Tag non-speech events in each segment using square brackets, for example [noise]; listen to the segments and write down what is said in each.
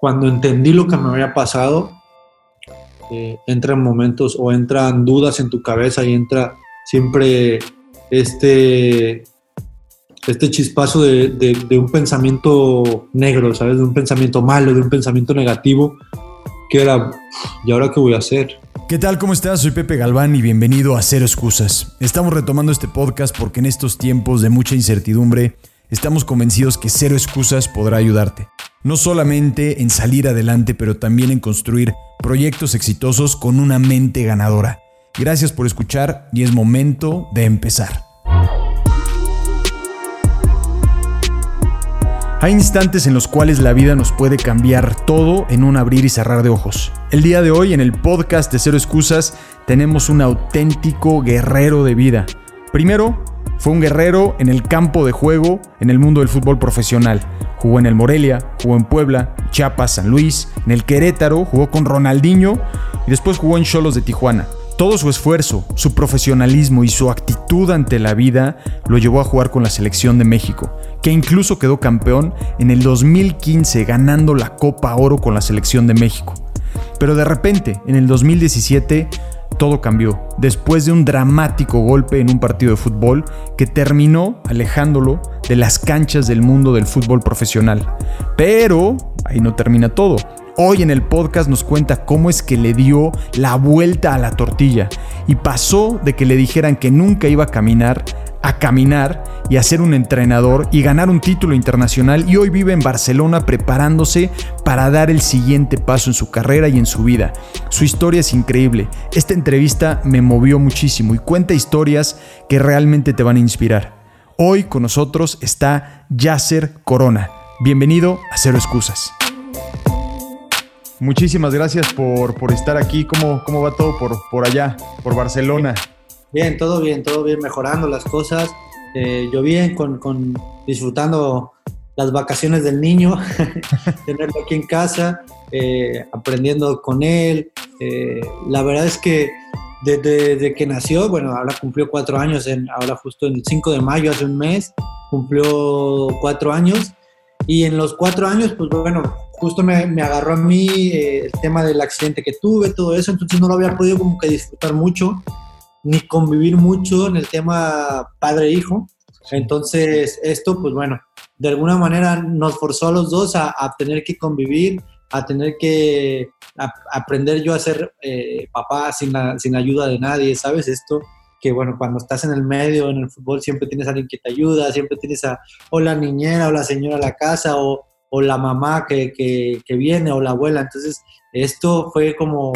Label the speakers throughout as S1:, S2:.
S1: cuando entendí lo que me había pasado, eh, entran momentos o entran dudas en tu cabeza y entra siempre este, este chispazo de, de, un pensamiento negro, ¿sabes? De un pensamiento malo, de un pensamiento negativo, que era, ¿y ahora qué voy a hacer?
S2: ¿Qué tal? ¿Cómo estás? Soy Pepe Galván y bienvenido a Cero Excusas. Estamos retomando este podcast porque en estos tiempos de mucha incertidumbre, estamos convencidos que Cero Excusas podrá ayudarte. No solamente en salir adelante, pero también en construir proyectos exitosos con una mente ganadora. Gracias por escuchar y es momento de empezar. Hay instantes en los cuales la vida nos puede cambiar todo en un abrir y cerrar de ojos. El día de hoy en el podcast de Cero Excusas tenemos un auténtico guerrero de vida. Primero, fue un guerrero en el campo de juego en el mundo del fútbol profesional. Jugó en el Morelia, jugó en Puebla, Chiapas, San Luis, en el Querétaro, jugó con Ronaldinho y después jugó en Cholos de Tijuana. Todo su esfuerzo, su profesionalismo y su actitud ante la vida lo llevó a jugar con la selección de México, que incluso quedó campeón en el 2015 ganando la Copa Oro con la selección de México. Pero de repente, en el 2017, todo cambió después de un dramático golpe en un partido de fútbol que terminó alejándolo de las canchas del mundo del fútbol profesional. Pero ahí no termina todo. Hoy en el podcast nos cuenta cómo es que le dio la vuelta a la tortilla y pasó de que le dijeran que nunca iba a caminar a caminar y a ser un entrenador y ganar un título internacional y hoy vive en Barcelona preparándose para dar el siguiente paso en su carrera y en su vida. Su historia es increíble. Esta entrevista me movió muchísimo y cuenta historias que realmente te van a inspirar. Hoy con nosotros está Yasser Corona. Bienvenido a Cero Excusas. Muchísimas gracias por, estar aquí. ¿Cómo, ¿Cómo va todo por, por allá, por Barcelona?
S1: Bien, todo bien, todo bien, mejorando las cosas. Eh, yo bien, con, con, disfrutando las vacaciones del niño, [laughs] tenerlo aquí en casa, eh, aprendiendo con él. Eh, la verdad es que desde, que nació, bueno, ahora cumplió cuatro años, en, ahora justo el 5 de mayo, hace un mes, cumplió cuatro años. Y en los cuatro años, pues bueno, justo me, me agarró a mí el tema del accidente que tuve, todo eso, entonces no lo había podido como que disfrutar mucho ni convivir mucho en el tema padre-hijo. Entonces, esto, pues bueno, de alguna manera nos forzó a los dos a, tener que convivir, a tener que aprender yo a ser eh, papá sin, sin ayuda de nadie, ¿sabes? Esto que bueno, cuando estás en el medio, en el fútbol, siempre tienes a alguien que te ayuda, siempre tienes a o la niñera o la señora a la casa o, o la mamá que, que, que, viene o la abuela. Entonces, esto fue como,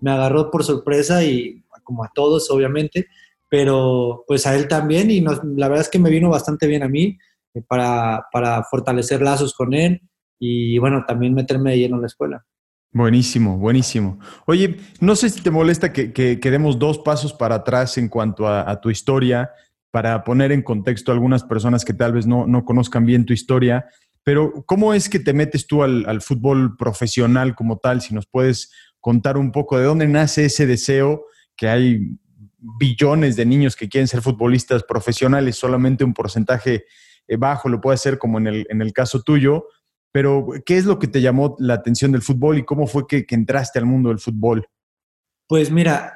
S1: me agarró por sorpresa y como a todos, obviamente, pero pues a él también y la verdad es que me vino bastante bien a mí eh, para, para fortalecer lazos con él y bueno, también meterme de lleno en la escuela.
S2: Buenísimo, buenísimo. Oye, no sé si te molesta que, que, demos dos pasos para atrás en cuanto a, tu historia, para poner en contexto a algunas personas que tal vez no, no conozcan bien tu historia, pero ¿cómo es que te metes tú al, al, fútbol profesional como tal? Si nos puedes contar un poco de dónde nace ese deseo que hay billones de niños que quieren ser futbolistas profesionales, solamente un porcentaje eh, bajo lo puede hacer como en el, en el caso tuyo, pero ¿qué es lo que te llamó la atención del fútbol y cómo fue que, entraste al mundo del fútbol?
S1: Pues mira,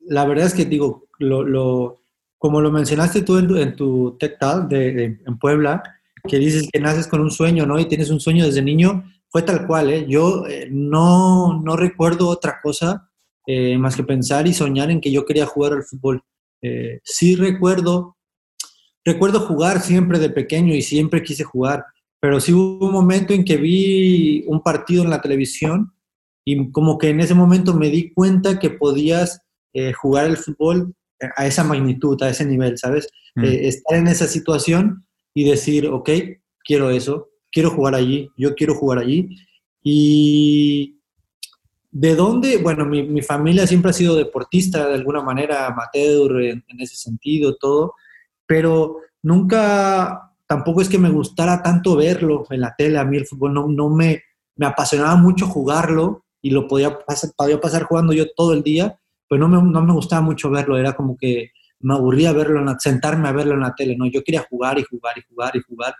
S1: la verdad es que digo, lo, como lo mencionaste tú en, tu TED Talk de, en Puebla, que dices que naces con un sueño, ¿no? Y tienes un sueño desde niño, fue tal cual, ¿eh? Yo eh, no, no recuerdo otra cosa eh, más que pensar y soñar en que yo quería jugar al fútbol. Eh, sí recuerdo, recuerdo jugar siempre de pequeño y siempre quise jugar, pero sí hubo un momento en que vi un partido en la televisión y como que en ese momento me di cuenta que podías eh, jugar el fútbol a esa magnitud, a ese nivel, ¿sabes? Mm. estar en esa situación y decir, ok, quiero eso, quiero jugar allí, yo quiero jugar allí. Y ¿De dónde? Bueno, mi, familia siempre ha sido deportista de alguna manera, amateur en, ese sentido, todo, pero nunca, tampoco es que me gustara tanto verlo en la tele, a mí el fútbol no, no me, me apasionaba mucho jugarlo y lo podía pasar, podía pasar jugando yo todo el día, pero no me, no me gustaba mucho verlo, era como que me aburría verlo, sentarme a verlo en la tele, no, yo quería jugar y jugar y jugar y jugar.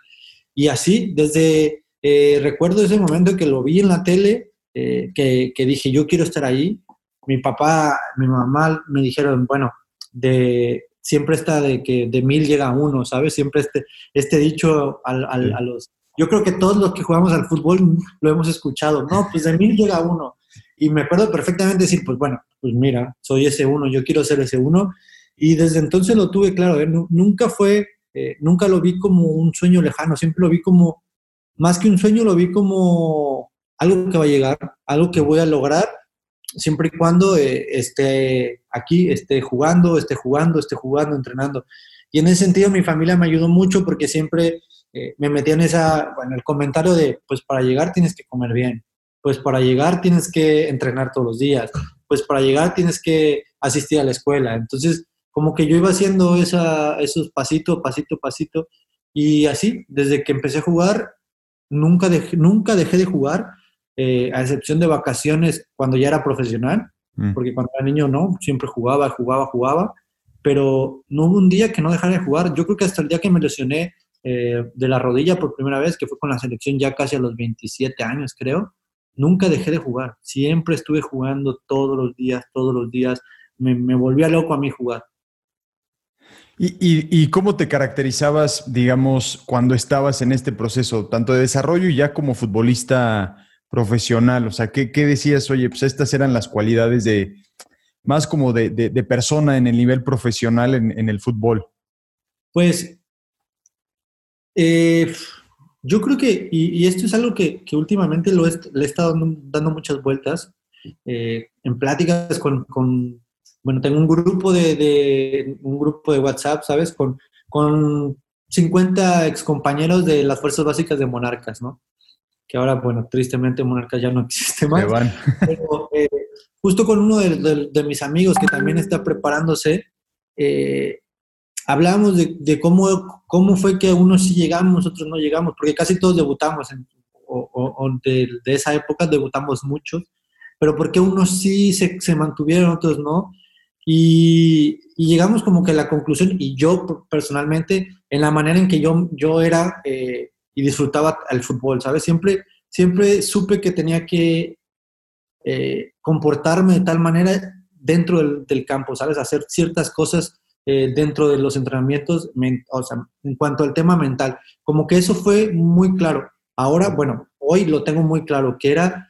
S1: Y así, desde, eh, recuerdo ese momento que lo vi en la tele, eh, que, que, dije, yo quiero estar ahí. Mi papá, mi mamá me dijeron, bueno, de, siempre está de que de mil llega uno, ¿sabes? Siempre este, este dicho al, al, a los... Yo creo que todos los que jugamos al fútbol lo hemos escuchado, no, pues de mil llega uno. Y me acuerdo perfectamente decir, pues bueno, pues mira, soy ese uno, yo quiero ser ese uno. Y desde entonces lo tuve claro, ¿eh? nunca fue, eh, nunca lo vi como un sueño lejano, siempre lo vi como, más que un sueño, lo vi como algo que va a llegar, algo que voy a lograr, siempre y cuando eh, esté aquí, esté jugando, esté jugando, esté jugando, entrenando. Y en ese sentido mi familia me ayudó mucho porque siempre eh, me metía en, esa, en el comentario de, pues para llegar tienes que comer bien, pues para llegar tienes que entrenar todos los días, pues para llegar tienes que asistir a la escuela. Entonces, como que yo iba haciendo esa, esos pasito, pasito, pasito, y así, desde que empecé a jugar, nunca dejé, nunca dejé de jugar, eh, a excepción de vacaciones cuando ya era profesional, mm. porque cuando era niño no, siempre jugaba, jugaba, jugaba, pero no hubo un día que no dejara de jugar. Yo creo que hasta el día que me lesioné eh, de la rodilla por primera vez, que fue con la selección ya casi a los 27 años, creo, nunca dejé de jugar. Siempre estuve jugando todos los días, todos los días. Me, me volvía loco a mí jugar.
S2: ¿Y, cómo te caracterizabas, digamos, cuando estabas en este proceso, tanto de desarrollo y ya como futbolista profesional? O sea, ¿qué, decías? Oye, pues estas eran las cualidades de, más como de, persona en el nivel profesional en, el fútbol.
S1: Pues, eh, yo creo que, y, esto es algo que, últimamente lo le he estado dando, muchas vueltas, eh, en pláticas con bueno, tengo un grupo de, un grupo de WhatsApp, ¿sabes? Con, con 50 excompañeros de las fuerzas básicas de Monarcas, ¿no? Que ahora, bueno, tristemente Monarcas ya no [laughs] existe más. Pero, eh, justo con uno de, mis amigos que también está preparándose, eh, hablamos de, cómo, cómo fue que unos sí llegamos, nosotros no llegamos, porque casi todos debutamos, o, de, esa época debutamos muchos, pero porque unos sí se, se mantuvieron, otros no. Y, llegamos como que a la conclusión, y yo personalmente, en la manera en que yo, yo era eh, y disfrutaba el fútbol, ¿sabes? Siempre, siempre supe que tenía que eh, comportarme de tal manera dentro del, campo, ¿sabes? Hacer ciertas cosas eh, dentro de los entrenamientos, o sea, en cuanto al tema mental. Como que eso fue muy claro. Ahora, bueno, hoy lo tengo muy claro, que era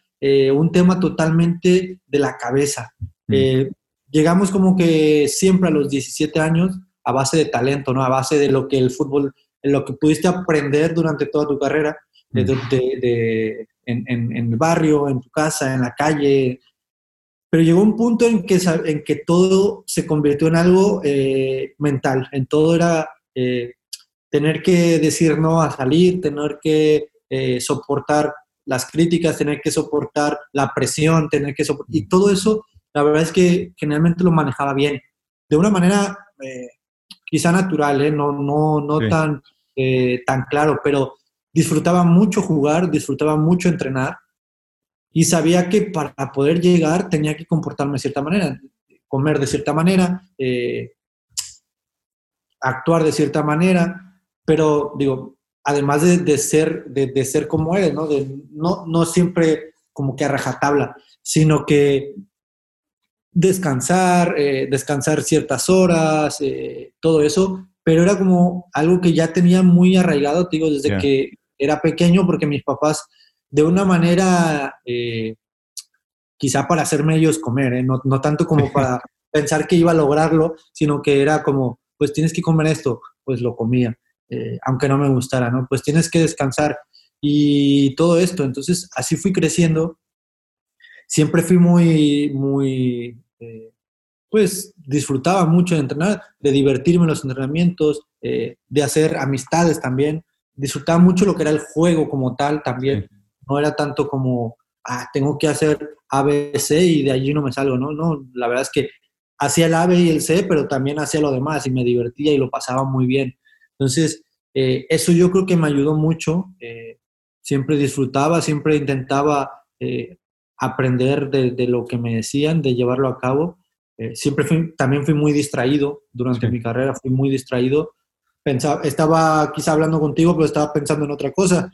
S1: un tema totalmente de la cabeza. Mm llegamos como que siempre a los 17 años a base de talento, ¿no? A base de lo que el fútbol, lo que pudiste aprender durante toda tu carrera, de, en, el barrio, en tu casa, en la calle. Pero llegó un punto en que, en que todo se convirtió en algo eh, mental, en todo era eh, tener que decir no a salir, tener que eh, soportar las críticas, tener que soportar la presión, tener que soportar... Y todo eso la verdad es que generalmente lo manejaba bien, de una manera quizá natural, ¿eh? no, no, no tan, eh, tan claro, pero disfrutaba mucho jugar, disfrutaba mucho entrenar y sabía que para poder llegar tenía que comportarme de cierta manera, comer de cierta manera, actuar de cierta manera, pero digo, además de, ser, de, ser como eres, ¿no? De, no, no siempre como que a rajatabla, sino que descansar, eh, descansar ciertas horas, eh, todo eso, pero era como algo que ya tenía muy arraigado, digo, desde que era pequeño, porque mis papás, de una manera, eh, quizá para hacerme ellos comer, no, no, tanto como [laughs] para pensar que iba a lograrlo, sino que era como, pues tienes que comer esto, pues lo comía, aunque no me gustara, ¿no? Pues tienes que descansar y todo esto, entonces así fui creciendo siempre fui muy, muy, eh, pues disfrutaba mucho de entrenar, de divertirme en los entrenamientos, eh, de hacer amistades también. Disfrutaba mucho lo que era el juego como tal también. No era tanto como, ah, tengo que hacer A, B, C y de allí no me salgo, ¿no? No, la verdad es que hacía el A, B y el C, pero también hacía lo demás y me divertía y lo pasaba muy bien. Entonces, eh, eso yo creo que me ayudó mucho. siempre disfrutaba, siempre intentaba aprender de, lo que me decían, de llevarlo a cabo. Eh, siempre fui, también fui muy distraído durante mi carrera, fui muy distraído pensaba, estaba quizá hablando contigo, pero estaba pensando en otra cosa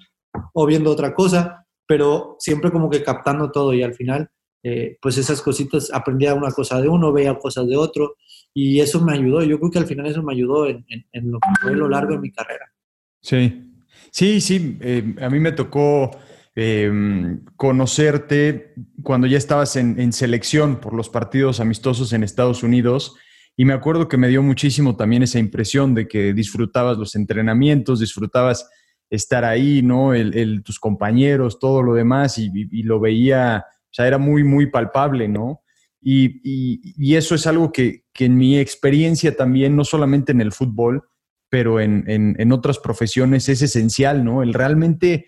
S1: o viendo otra cosa, pero siempre como que captando todo y al final, eh, pues esas cositas, aprendía una cosa de uno, veía cosas de otro y eso me ayudó. Yo creo que al final eso me ayudó en, lo que fue lo largo de mi carrera.
S2: Sí, sí, sí. Eh, a mí me tocó em, conocerte cuando ya estabas en, en, selección por los partidos amistosos en Estados Unidos. Y me acuerdo que me dio muchísimo también esa impresión de que disfrutabas los entrenamientos, disfrutabas estar ahí, ¿no? El, tus compañeros, todo lo demás, y, lo veía, o sea, era muy, muy palpable, ¿no? Y, eso es algo que, en mi experiencia también, no solamente en el fútbol, pero en, otras profesiones es esencial, ¿no? El realmente,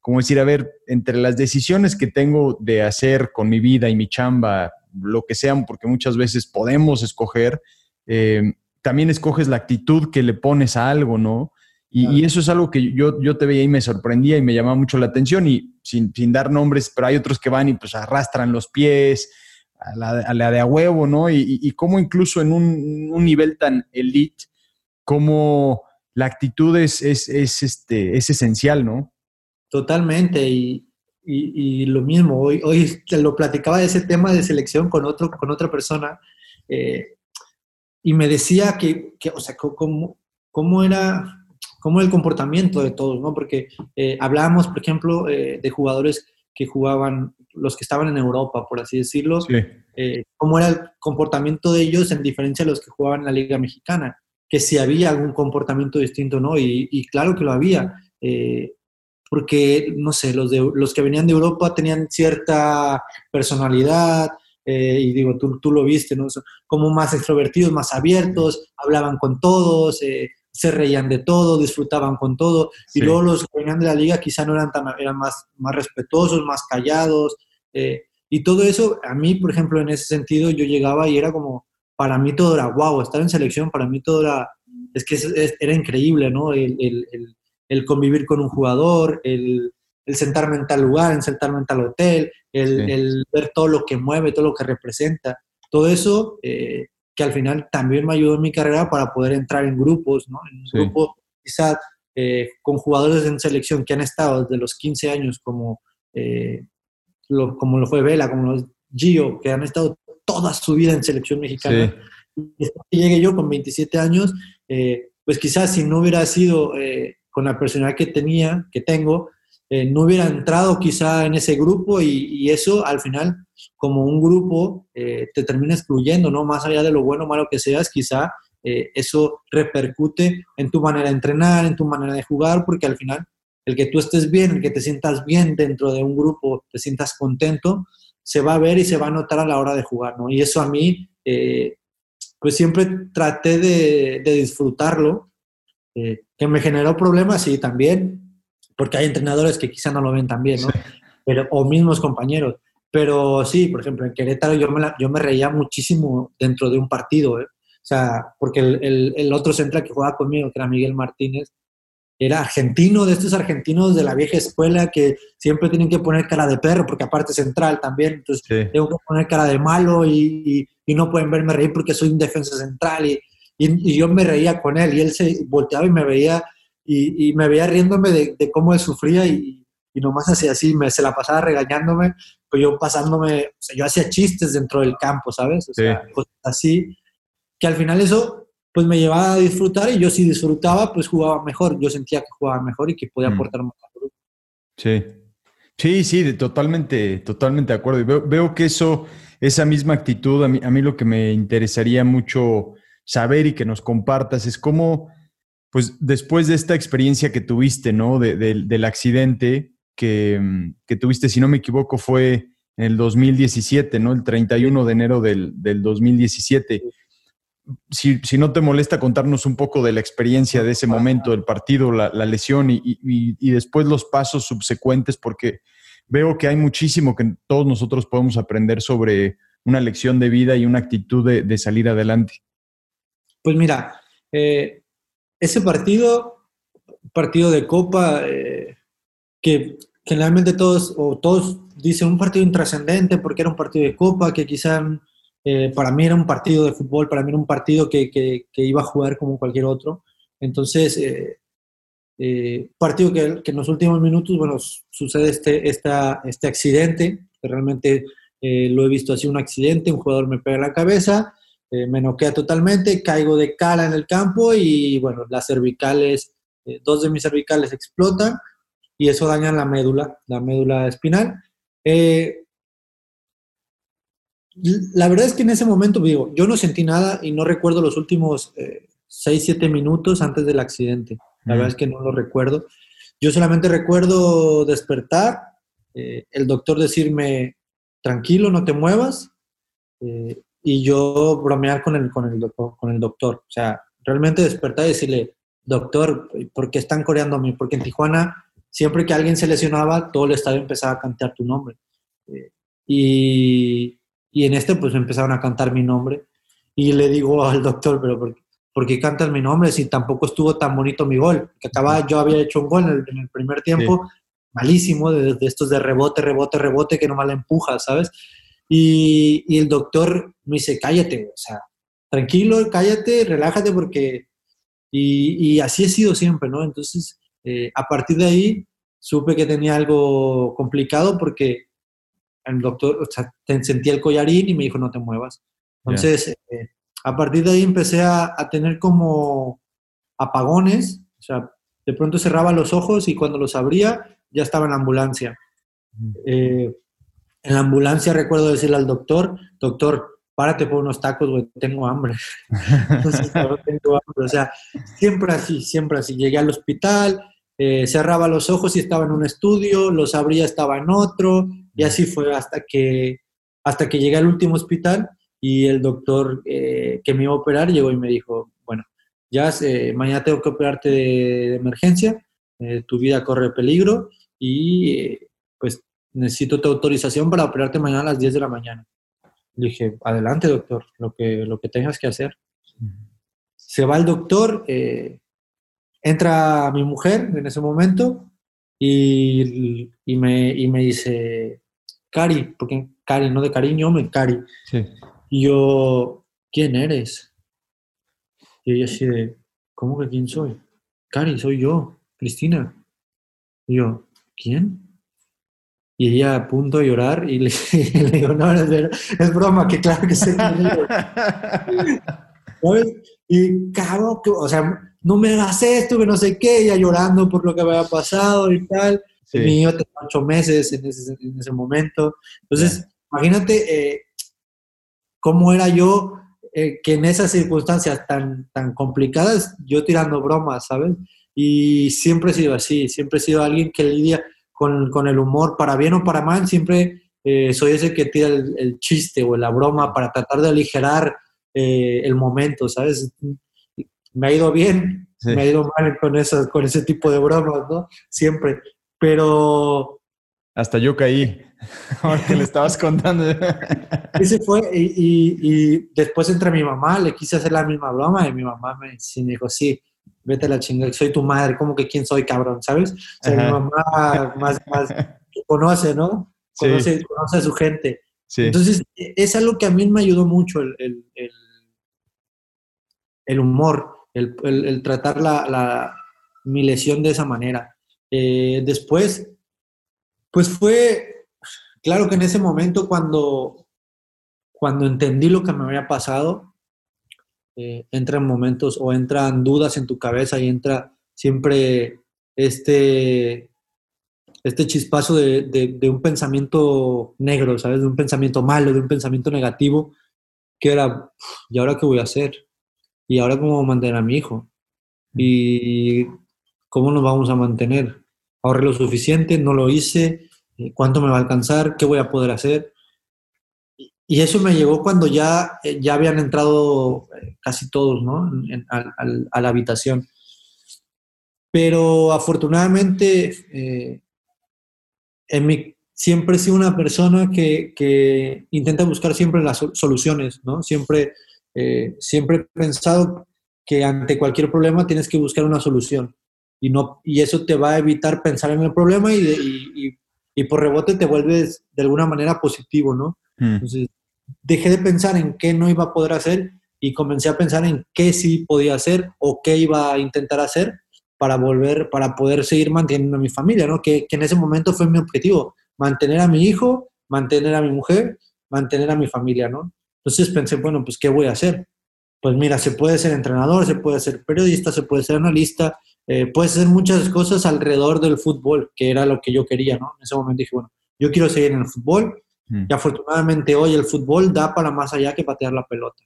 S2: como decir, a ver, entre las decisiones que tengo de hacer con mi vida y mi chamba, lo que sean, porque muchas veces podemos escoger, eh, también escoges la actitud que le pones a algo, ¿no? Y, eso es algo que yo, yo te veía y me sorprendía y me llamaba mucho la atención y sin, dar nombres, pero hay otros que van y pues arrastran los pies a la, de a huevo, ¿no? Y, y, cómo incluso en un, nivel tan elite, como la actitud es, es, este, es esencial, ¿no?
S1: Totalmente, y, lo mismo, hoy, hoy te lo platicaba de ese tema de selección con, otro, con otra persona eh, y me decía que, que o sea, cómo, cómo era cómo el comportamiento de todos, ¿no? Porque eh, hablábamos, por ejemplo, eh, de jugadores que jugaban, los que estaban en Europa, por así decirlo, eh, cómo era el comportamiento de ellos en diferencia de los que jugaban en la Liga Mexicana, que si había algún comportamiento distinto, ¿no? Y, claro que lo había, porque, no sé, los, de, los que venían de Europa tenían cierta personalidad, y digo, tú, tú lo viste, ¿no? Como más extrovertidos, más abiertos, hablaban con todos, se reían de todo, disfrutaban con todo, y luego los que venían de la liga quizá no eran tan, eran más, más respetuosos, más callados, eh, y todo eso, a mí, por ejemplo, en ese sentido, yo llegaba y era como, para mí todo era wow, estar en selección, para mí todo era, es que era increíble, ¿no? El, el, el, convivir con un jugador, el, sentarme en tal lugar, en sentarme en tal hotel, el, ver todo lo que mueve, todo lo que representa, todo eso eh, que al final también me ayudó en mi carrera para poder entrar en grupos, ¿no? En un grupo quizás eh, con jugadores en selección que han estado desde los 15 años como, eh, lo, como lo fue Vela, como los Gio, que han estado toda su vida en selección mexicana. Y llegué yo con 27 años, pues quizás si no hubiera sido con la personalidad que tenía, que tengo, no hubiera entrado quizá en ese grupo y, y eso al final como un grupo eh, te termina excluyendo, ¿no? Más allá de lo bueno o malo que seas, quizá eh, eso repercute en tu manera de entrenar, en tu manera de jugar, porque al final el que tú estés bien, el que te sientas bien dentro de un grupo, te sientas contento, se va a ver y se va a notar a la hora de jugar, ¿no? Y eso a mí, eh, pues siempre traté de, disfrutarlo, que me generó problemas, sí, también, porque hay entrenadores que quizá no lo ven tan bien, ¿no? Pero, o mismos compañeros pero sí, por ejemplo, en Querétaro yo me, yo me reía muchísimo dentro de un partido, ¿eh? O sea, porque el, el, otro central que jugaba conmigo, que era Miguel Martínez, era argentino, de estos argentinos de la vieja escuela que siempre tienen que poner cara de perro, porque aparte central también, entonces tengo que poner cara de malo y, y, no pueden verme reír porque soy un defensa central y, y, yo me reía con él y él se volteaba y me veía y, me veía riéndome de, de cómo él sufría y, y nomás hacía así, me, se la pasaba regañándome, pues yo pasándome, o sea, yo hacía chistes dentro del campo, ¿sabes? O sea, cosas así, que al final eso pues me llevaba a disfrutar y yo si disfrutaba, pues jugaba mejor, yo sentía que jugaba mejor y que podía mm. aportar más al grupo.
S2: Sí, sí, sí, totalmente, totalmente de acuerdo. Y veo, veo, que eso, esa misma actitud, a mí, a mí lo que me interesaría mucho saber y que nos compartas es cómo, pues después de esta experiencia que tuviste, ¿no? del accidente, Mm, que, tuviste, si no me equivoco, fue en el 2017, ¿no? El 31 de enero del, 2017. Si, si, no te molesta contarnos un poco de la experiencia de ese momento, del partido, la, lesión y, y, después los pasos subsecuentes, porque veo que hay muchísimo que todos nosotros podemos aprender sobre una lección de vida y una actitud de, salir adelante.
S1: Pues mira, eh, ese partido, partido de Copa, eh, que generalmente todos, o todos dicen un partido intrascendente porque era un partido de copa, que quizá eh, para mí era un partido de fútbol, para mí era un partido que, que, iba a jugar como cualquier otro. Entonces, eh, partido que, en los últimos minutos, bueno, sucede este, esta, este accidente, que realmente lo he visto así, un accidente, un jugador me pega la cabeza, me noquea totalmente, caigo de cara en el campo y, bueno, las cervicales, dos de mis cervicales explotan y eso daña la médula, la médula espinal. Eh, la verdad es que en ese momento, digo, yo no sentí nada y no recuerdo los últimos 6, eh, 7 minutos antes del accidente. La verdad es que no lo recuerdo. Yo solamente recuerdo despertar, eh, el doctor decirme, tranquilo, no te muevas, eh, y yo bromear con el, con, el, con el doctor. O sea, realmente despertar y decirle, doctor, ¿por qué están coreando a mí? Porque en Tijuana, siempre que alguien se lesionaba, todo el estadio empezaba a cantar tu nombre. y y en este pues empezaron a cantar mi nombre y le digo al doctor, pero ¿por, qué cantas mi nombre si tampoco estuvo tan bonito mi gol? Que acababa, yo había hecho un gol en el, primer tiempo, malísimo, de, estos de rebote, rebote, rebote, que nomás la empuja, ¿sabes? Y, y, el doctor me dice, cállate, o sea, tranquilo, cállate, relájate porque... Y, y así he sido siempre, ¿no? Entonces, eh, a partir de ahí, supe que tenía algo complicado porque el doctor, o sea, sentía el collarín y me dijo, no te muevas. Entonces, eh, a partir de ahí empecé a, tener como apagones, o sea, de pronto cerraba los ojos y cuando los abría ya estaba en la ambulancia. Eh, en la ambulancia recuerdo decirle al doctor, doctor, párate por unos tacos, güey, tengo hambre. [laughs] Entonces, tengo hambre. O sea, siempre así, siempre así. Llegué al hospital, eh, cerraba los ojos y estaba en un estudio, los abría, estaba en otro, y así fue hasta que, hasta que llegué al último hospital y el doctor eh, que me iba a operar llegó y me dijo, bueno, ya mañana tengo que operarte de, emergencia, eh, tu vida corre peligro y pues necesito tu autorización para operarte mañana a las 10 de la mañana. Le dije, adelante doctor, lo que, lo que tengas que hacer. Se va el doctor, Entra mi mujer en ese momento y, me, me dice, Cari, porque Cari, no de cariño, me Cari. Y yo, ¿quién eres? Y ella así de, ¿cómo que quién soy? Cari, soy yo, Cristina. Y yo, ¿quién? Y ella a punto de llorar y le, [laughs] digo, no, es, broma, que claro que sé [laughs] ¿Sabes? Y cabrón, o sea, no me hagas esto, que no sé qué, ella llorando por lo que había pasado y tal. Mi niño tenía ocho meses en ese, momento. Entonces, imagínate eh, cómo era yo, eh, que en esas circunstancias tan, tan complicadas, yo tirando bromas, ¿sabes? Y siempre he sido así, siempre he sido alguien que lidia con, con el humor, para bien o para mal, siempre eh, soy ese que tira el, chiste o la broma para tratar de aligerar el momento, ¿sabes? me ha ido bien, me ha ido mal con, esas, con ese tipo de bromas, ¿no? Siempre. Pero...
S2: Hasta yo caí, [laughs] ahora que le estabas contando.
S1: Ese fue, y, y, después entre mi mamá, le quise hacer la misma broma y mi mamá me, dijo, sí, vete a la chingada, soy tu madre, como que quién soy, cabrón, ¿sabes? O sea, mi mamá más, más [laughs] conoce, ¿no? Conoce, conoce a su gente. Entonces, es algo que a mí me ayudó mucho el, el, el, el humor el, tratar la, mi lesión de esa manera. Eh, después, pues fue, claro que en ese momento cuando, cuando entendí lo que me había pasado, eh, entran momentos o entran dudas en tu cabeza y entra siempre este, este chispazo de, de, un pensamiento negro, ¿sabes? De un pensamiento malo, de un pensamiento negativo, que era, ¿y ahora qué voy a hacer? ¿Y ahora cómo mantener a mi hijo? ¿Y cómo nos vamos a mantener? ¿Ahorré lo suficiente? ¿No lo hice? ¿Cuánto me va a alcanzar? ¿Qué voy a poder hacer? Y eso me llegó cuando ya, eh, ya habían entrado eh, casi todos ¿no? a, la habitación. Pero afortunadamente, en mi, siempre he sido una persona que, que intenta buscar siempre las soluciones, ¿no? Siempre eh, siempre he pensado que ante cualquier problema tienes que buscar una solución y, no, y eso te va a evitar pensar en el problema y, y, por rebote te vuelves de alguna manera positivo, ¿no? Mm. Entonces, dejé de pensar en qué no iba a poder hacer y comencé a pensar en qué sí podía hacer o qué iba a intentar hacer para volver, para poder seguir manteniendo a mi familia, ¿no? Que, que en ese momento fue mi objetivo, mantener a mi hijo, mantener a mi mujer, mantener a mi familia, ¿no? Entonces pensé, bueno, pues ¿qué voy a hacer? Pues mira, se puede ser entrenador, se puede ser periodista, se puede ser analista, eh, puedes hacer muchas cosas alrededor del fútbol, que era lo que yo quería, ¿no? En ese momento dije, bueno, yo quiero seguir en el fútbol mm. y afortunadamente hoy el fútbol da para más allá que patear la pelota.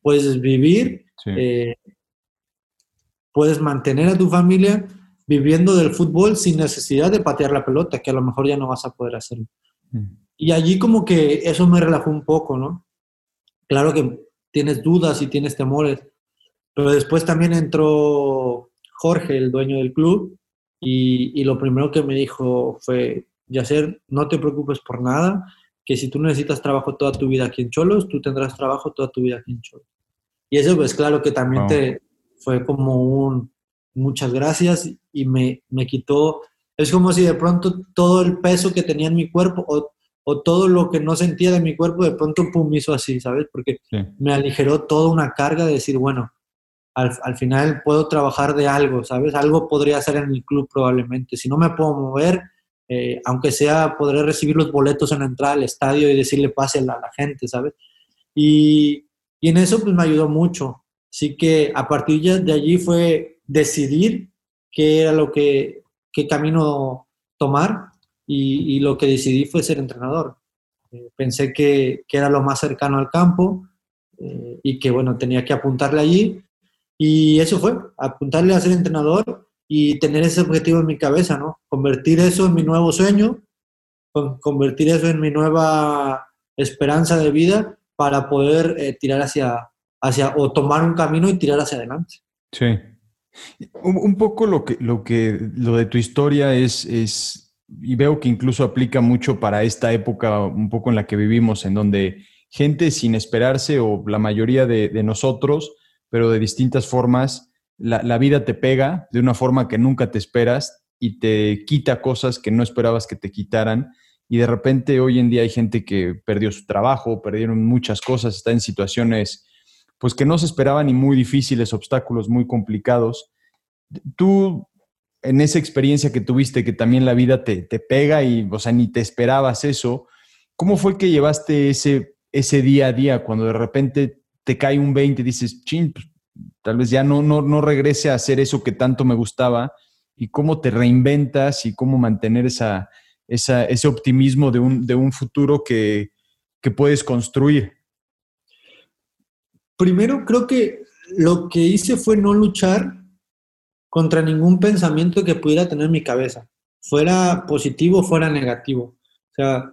S1: Puedes vivir, eh, puedes mantener a tu familia viviendo del fútbol sin necesidad de patear la pelota, que a lo mejor ya no vas a poder hacerlo. Mm. Y allí como que eso me relajó un poco, ¿no? Claro que tienes dudas y tienes temores, pero después también entró Jorge, el dueño del club, y, lo primero que me dijo fue, Yacer, no te preocupes por nada, que si tú necesitas trabajo toda tu vida aquí en Cholos, tú tendrás trabajo toda tu vida aquí en Cholos. Y eso pues claro que también te fue como un muchas gracias y me, me quitó, es como si de pronto todo el peso que tenía en mi cuerpo o, o todo lo que no sentía de mi cuerpo de pronto pum hizo así, ¿sabes? Porque me aligeró toda una carga de decir, bueno, al, final puedo trabajar de algo, ¿sabes? Algo podría hacer en el club probablemente. Si no me puedo mover, eh, aunque sea, podré recibir los boletos en la entrada al estadio y decirle pase a la, gente, ¿sabes? Y, y, en eso pues me ayudó mucho. Así que a partir de allí fue decidir qué era lo que, qué camino tomar y, lo que decidí fue ser entrenador. Eh, pensé que, que, era lo más cercano al campo eh, y que, bueno, tenía que apuntarle allí y eso fue, apuntarle a ser entrenador y tener ese objetivo en mi cabeza, ¿no? Convertir eso en mi nuevo sueño, convertir eso en mi nueva esperanza de vida para poder eh, tirar hacia, hacia, o tomar un camino y tirar hacia adelante.
S2: Sí. Un, poco lo que, lo que, lo de tu historia es, es, y veo que incluso aplica mucho para esta época un poco en la que vivimos, en donde gente sin esperarse o la mayoría de, de nosotros, pero de distintas formas. La, vida te pega de una forma que nunca te esperas y te quita cosas que no esperabas que te quitaran. Y de repente hoy en día hay gente que perdió su trabajo, perdieron muchas cosas, está en situaciones pues que no se esperaban y muy difíciles, obstáculos muy complicados. Tú, en esa experiencia que tuviste, que también la vida te, te pega y, o sea, ni te esperabas eso, ¿cómo fue que llevaste ese, ese día a día cuando de repente te cae un 20 y dices, chin, pues, tal vez ya no, no, no regrese a hacer eso que tanto me gustaba y cómo te reinventas y cómo mantener esa, ese optimismo de un, de un futuro que, que puedes construir.
S1: Primero, creo que lo que hice fue no luchar contra ningún pensamiento que pudiera tener mi cabeza, fuera positivo, fuera negativo. O sea,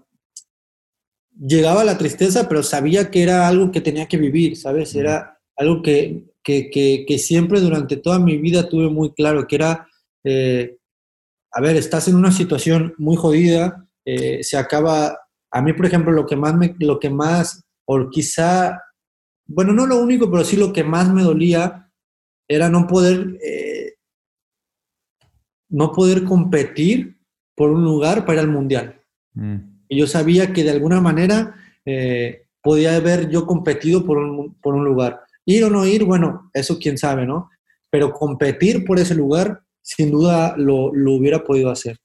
S1: llegaba la tristeza, pero sabía que era algo que tenía que vivir, ¿sabes? Era algo que, siempre durante toda mi vida tuve muy claro, que era, eh, a ver, estás en una situación muy jodida, eh, se acaba, a mí, por ejemplo, lo que más, me, lo que más, o quizá, bueno, no lo único, pero sí lo que más me dolía era no poder, eh, no poder competir por un lugar para ir al mundial. Mm. Y yo sabía que de alguna manera podía haber yo competido por un, por un lugar. Ir o no ir, bueno, eso quién sabe, ¿no? Pero competir por ese lugar, sin duda lo, lo hubiera podido hacer.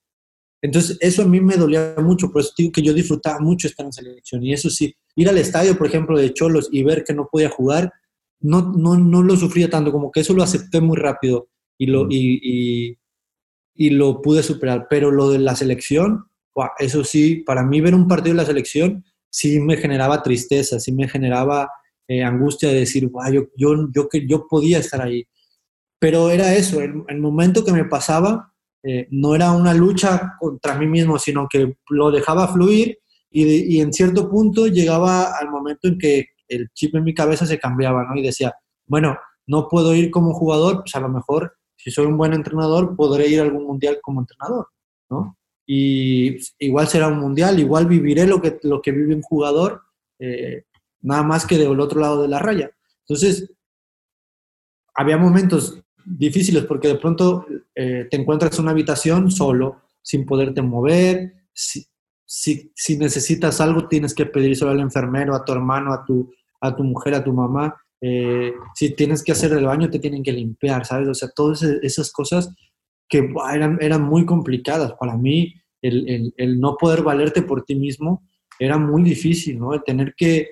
S1: Entonces, eso a mí me dolía mucho, por eso digo que yo disfrutaba mucho estar en selección. Y eso sí, ir al estadio, por ejemplo, de Cholos y ver que no podía jugar, no, no, no lo sufría tanto, como que eso lo acepté muy rápido y lo, y, y, y lo pude superar. Pero lo de la selección, eso sí, para mí ver un partido de la selección sí me generaba tristeza, sí me generaba eh, angustia de decir, yo, yo, yo, yo podía estar ahí. Pero era eso, el, momento que me pasaba eh, no era una lucha contra mí mismo, sino que lo dejaba fluir y, y, en cierto punto llegaba al momento en que el chip en mi cabeza se cambiaba, ¿no? Y decía, bueno, no puedo ir como jugador, pues a lo mejor si soy un buen entrenador podré ir a algún mundial como entrenador, ¿no? y igual será un mundial, igual viviré lo que, lo que vive un jugador, eh, nada más que del otro lado de la raya. Entonces, había momentos difíciles porque de pronto eh, te encuentras en una habitación solo, sin poderte mover, si, si, necesitas algo tienes que pedir solo al enfermero, a tu hermano, a tu, a tu mujer, a tu mamá. eh, si tienes que hacer el baño, te tienen que limpiar, ¿sabes? O sea, todas esas cosas que eran, eran muy complicadas. Para mí, el, el, no poder valerte por ti mismo era muy difícil, ¿no? El tener que,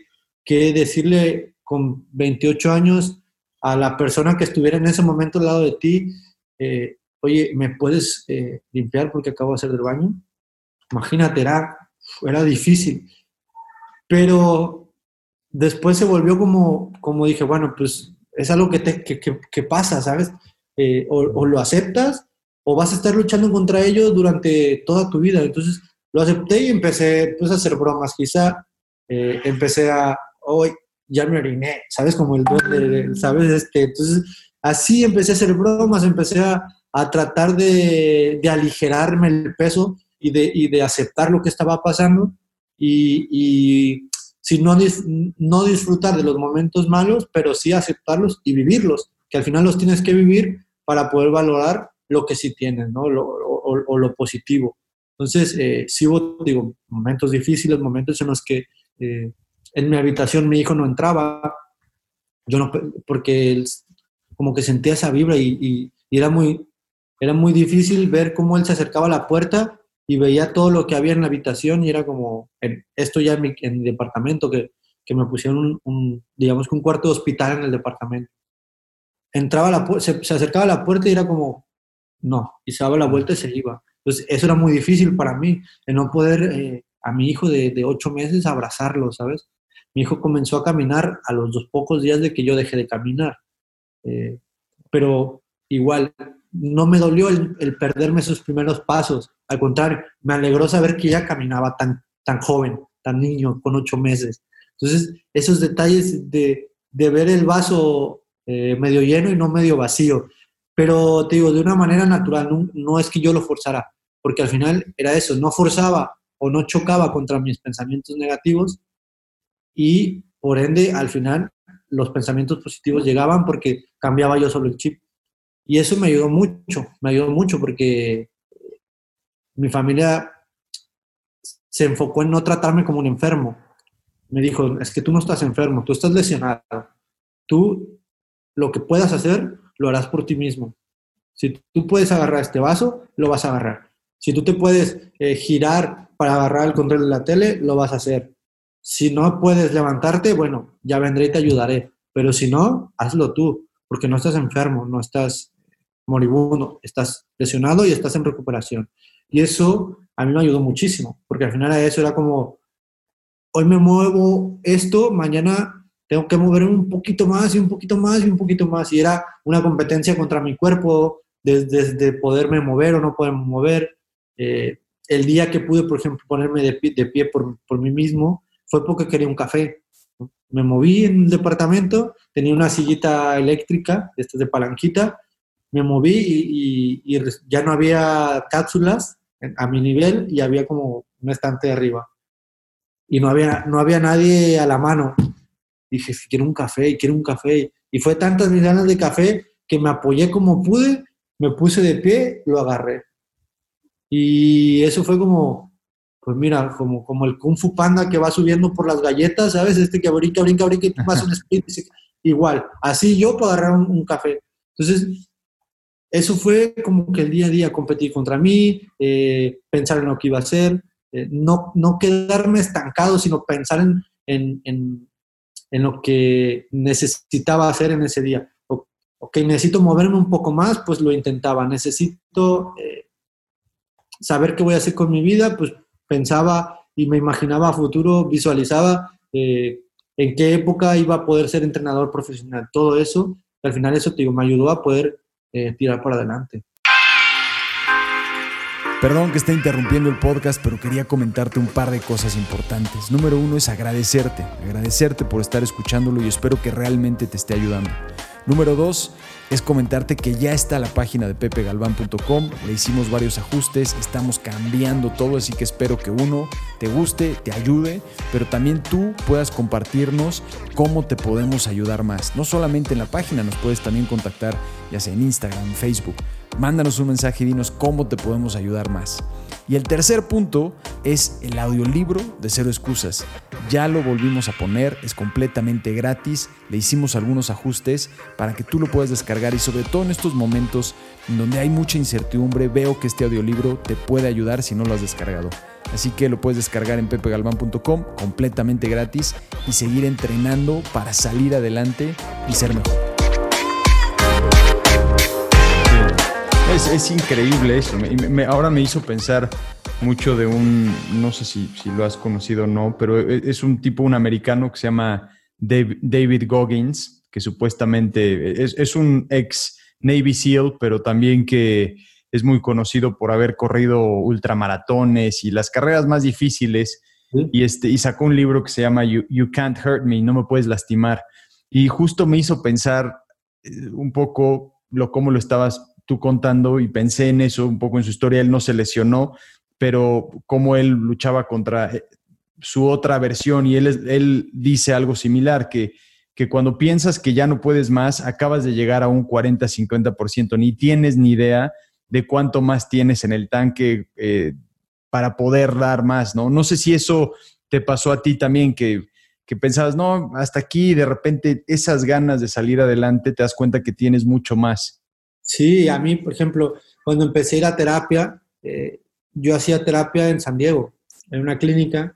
S1: que decirle con 28 años a la persona que estuviera en ese momento al lado de ti, eh, oye, ¿me puedes eh, limpiar porque acabo de hacer del baño? Imagínate, era, era difícil. Pero después se volvió como, como dije, bueno, pues es algo que, te, que, que, pasa, ¿sabes? Eh, o, lo aceptas o vas a estar luchando contra ello durante toda tu vida. Entonces lo acepté y empecé pues, a hacer bromas. Quizá eh, empecé a, hoy ya me oriné, ¿sabes? Como el duende, ¿sabes? Este, entonces así empecé a hacer bromas, empecé a, a tratar de, de, aligerarme el peso y de, y de aceptar lo que estaba pasando. Y, y si no, no disfrutar de los momentos malos, pero sí aceptarlos y vivirlos, que al final los tienes que vivir para poder valorar lo que sí tienes, ¿no? Lo, o, lo positivo. Entonces, eh, sí hubo, digo, momentos difíciles, momentos en los que eh, en mi habitación mi hijo no entraba, yo no, porque él, como que sentía esa vibra y, y, y, era, muy, era muy difícil ver cómo él se acercaba a la puerta y veía todo lo que había en la habitación y era como, esto ya en mi, en departamento, que, que me pusieron un, digamos que un cuarto de hospital en el departamento. Entraba la se, se acercaba a la puerta y era como, no, y se daba la vuelta y se iba. Entonces, eso era muy difícil para mí, de no poder eh, a mi hijo de, de, ocho meses abrazarlo, ¿sabes? Mi hijo comenzó a caminar a los dos pocos días de que yo dejé de caminar. Eh, pero igual, no me dolió el, perderme esos primeros pasos. Al contrario, me alegró saber que ella caminaba tan, tan joven, tan niño, con ocho meses. Entonces, esos detalles de, de ver el vaso eh, medio lleno y no medio vacío. Pero te digo, de una manera natural, no, es que yo lo forzara, porque al final era eso, no forzaba o no chocaba contra mis pensamientos negativos y por ende al final los pensamientos positivos llegaban porque cambiaba yo solo el chip. Y eso me ayudó mucho, me ayudó mucho porque mi familia se enfocó en no tratarme como un enfermo. Me dijo, es que tú no estás enfermo, tú estás lesionado. Tú lo que puedas hacer, lo harás por ti mismo. Si tú puedes agarrar este vaso, lo vas a agarrar. Si tú te puedes eh, girar para agarrar el control de la tele, lo vas a hacer. Si no puedes levantarte, bueno, ya vendré y te ayudaré. Pero si no, hazlo tú, porque no estás enfermo, no estás moribundo, estás lesionado y estás en recuperación. Y eso a mí me ayudó muchísimo, porque al final a eso era como, hoy me muevo esto, mañana tengo que moverme un poquito más y un poquito más y un poquito más. Y era una competencia contra mi cuerpo, desde, poderme mover o no poderme mover. Eh, el día que pude, por ejemplo, ponerme de pie, de pie por, por, mí mismo, fue porque quería un café. Me moví en el departamento, tenía una sillita eléctrica, esta de palanquita, me moví y, ya no había cápsulas a mi nivel y había como un estante arriba. Y no había, no había nadie a la mano. Dije, quiero un café, quiero un café. Y fue tantas mis de café que me apoyé como pude, me puse de pie, lo agarré. Y eso fue como, pues mira, como, como el Kung Fu Panda que va subiendo por las galletas, ¿sabes? Este que brinca, brinca, brinca y tú vas un sprint. Igual, así yo puedo agarrar un, un café. Entonces, eso fue como que el día a día competir contra mí, eh, pensar en lo que iba a hacer, eh, no, no quedarme estancado, sino pensar en, en, en, en, lo que necesitaba hacer en ese día. O, ok, necesito moverme un poco más, pues lo intentaba. Necesito eh, saber qué voy a hacer con mi vida, pues pensaba y me imaginaba futuro, visualizaba eh, en qué época iba a poder ser entrenador profesional. Todo eso, al final eso me ayudó a poder eh, tirar para adelante.
S2: Perdón que esté interrumpiendo el podcast, pero quería comentarte un par de cosas importantes. Número uno es agradecerte, agradecerte por estar escuchándolo y espero que realmente te esté ayudando. Número dos es comentarte que ya está la página de pepegalván.com, le hicimos varios ajustes, estamos cambiando todo, así que espero que uno te guste, te ayude, pero también tú puedas compartirnos cómo te podemos ayudar más. No solamente en la página, nos puedes también contactar ya sea en Instagram, Facebook. Mándanos un mensaje y dinos cómo te podemos ayudar más. Y el tercer punto es el audiolibro de Cero Excusas. ya lo volvimos a poner, es completamente gratis, le hicimos algunos ajustes para que tú lo puedas descargar y sobre todo en estos momentos en donde hay mucha incertidumbre, veo que este audiolibro te puede ayudar si no lo has descargado. Así que lo puedes descargar en pepegalvan.com completamente gratis y seguir entrenando para salir adelante y ser mejor. Es, increíble eso. ahora me hizo pensar mucho de un, no sé si, si, lo has conocido o no, pero e, es un tipo, un americano que se llama David Goggins, que supuestamente es, es un ex Navy SEAL, pero también que es muy conocido por haber corrido ultramaratones y las carreras más difíciles. Y, este, y sacó un libro que se llama you, Can't Hurt Me, No Me Puedes Lastimar. Y justo me hizo pensar eh, un poco lo cómo lo estabas tú contando y pensé en eso un poco en su historia. Él no se lesionó, pero cómo él luchaba contra eh, su otra versión y él, él dice algo similar, que, que cuando piensas que ya no puedes más, acabas de llegar a un 40-50%, ni tienes ni idea de cuánto más tienes en el tanque eh, para poder dar más, ¿no? No sé si eso te pasó a ti también, que, que pensabas, no, hasta aquí, de repente esas ganas de salir adelante, te das cuenta que tienes mucho más.
S1: Sí, a mí, por ejemplo, cuando empecé a ir a terapia, eh, yo hacía terapia en San Diego, en una clínica,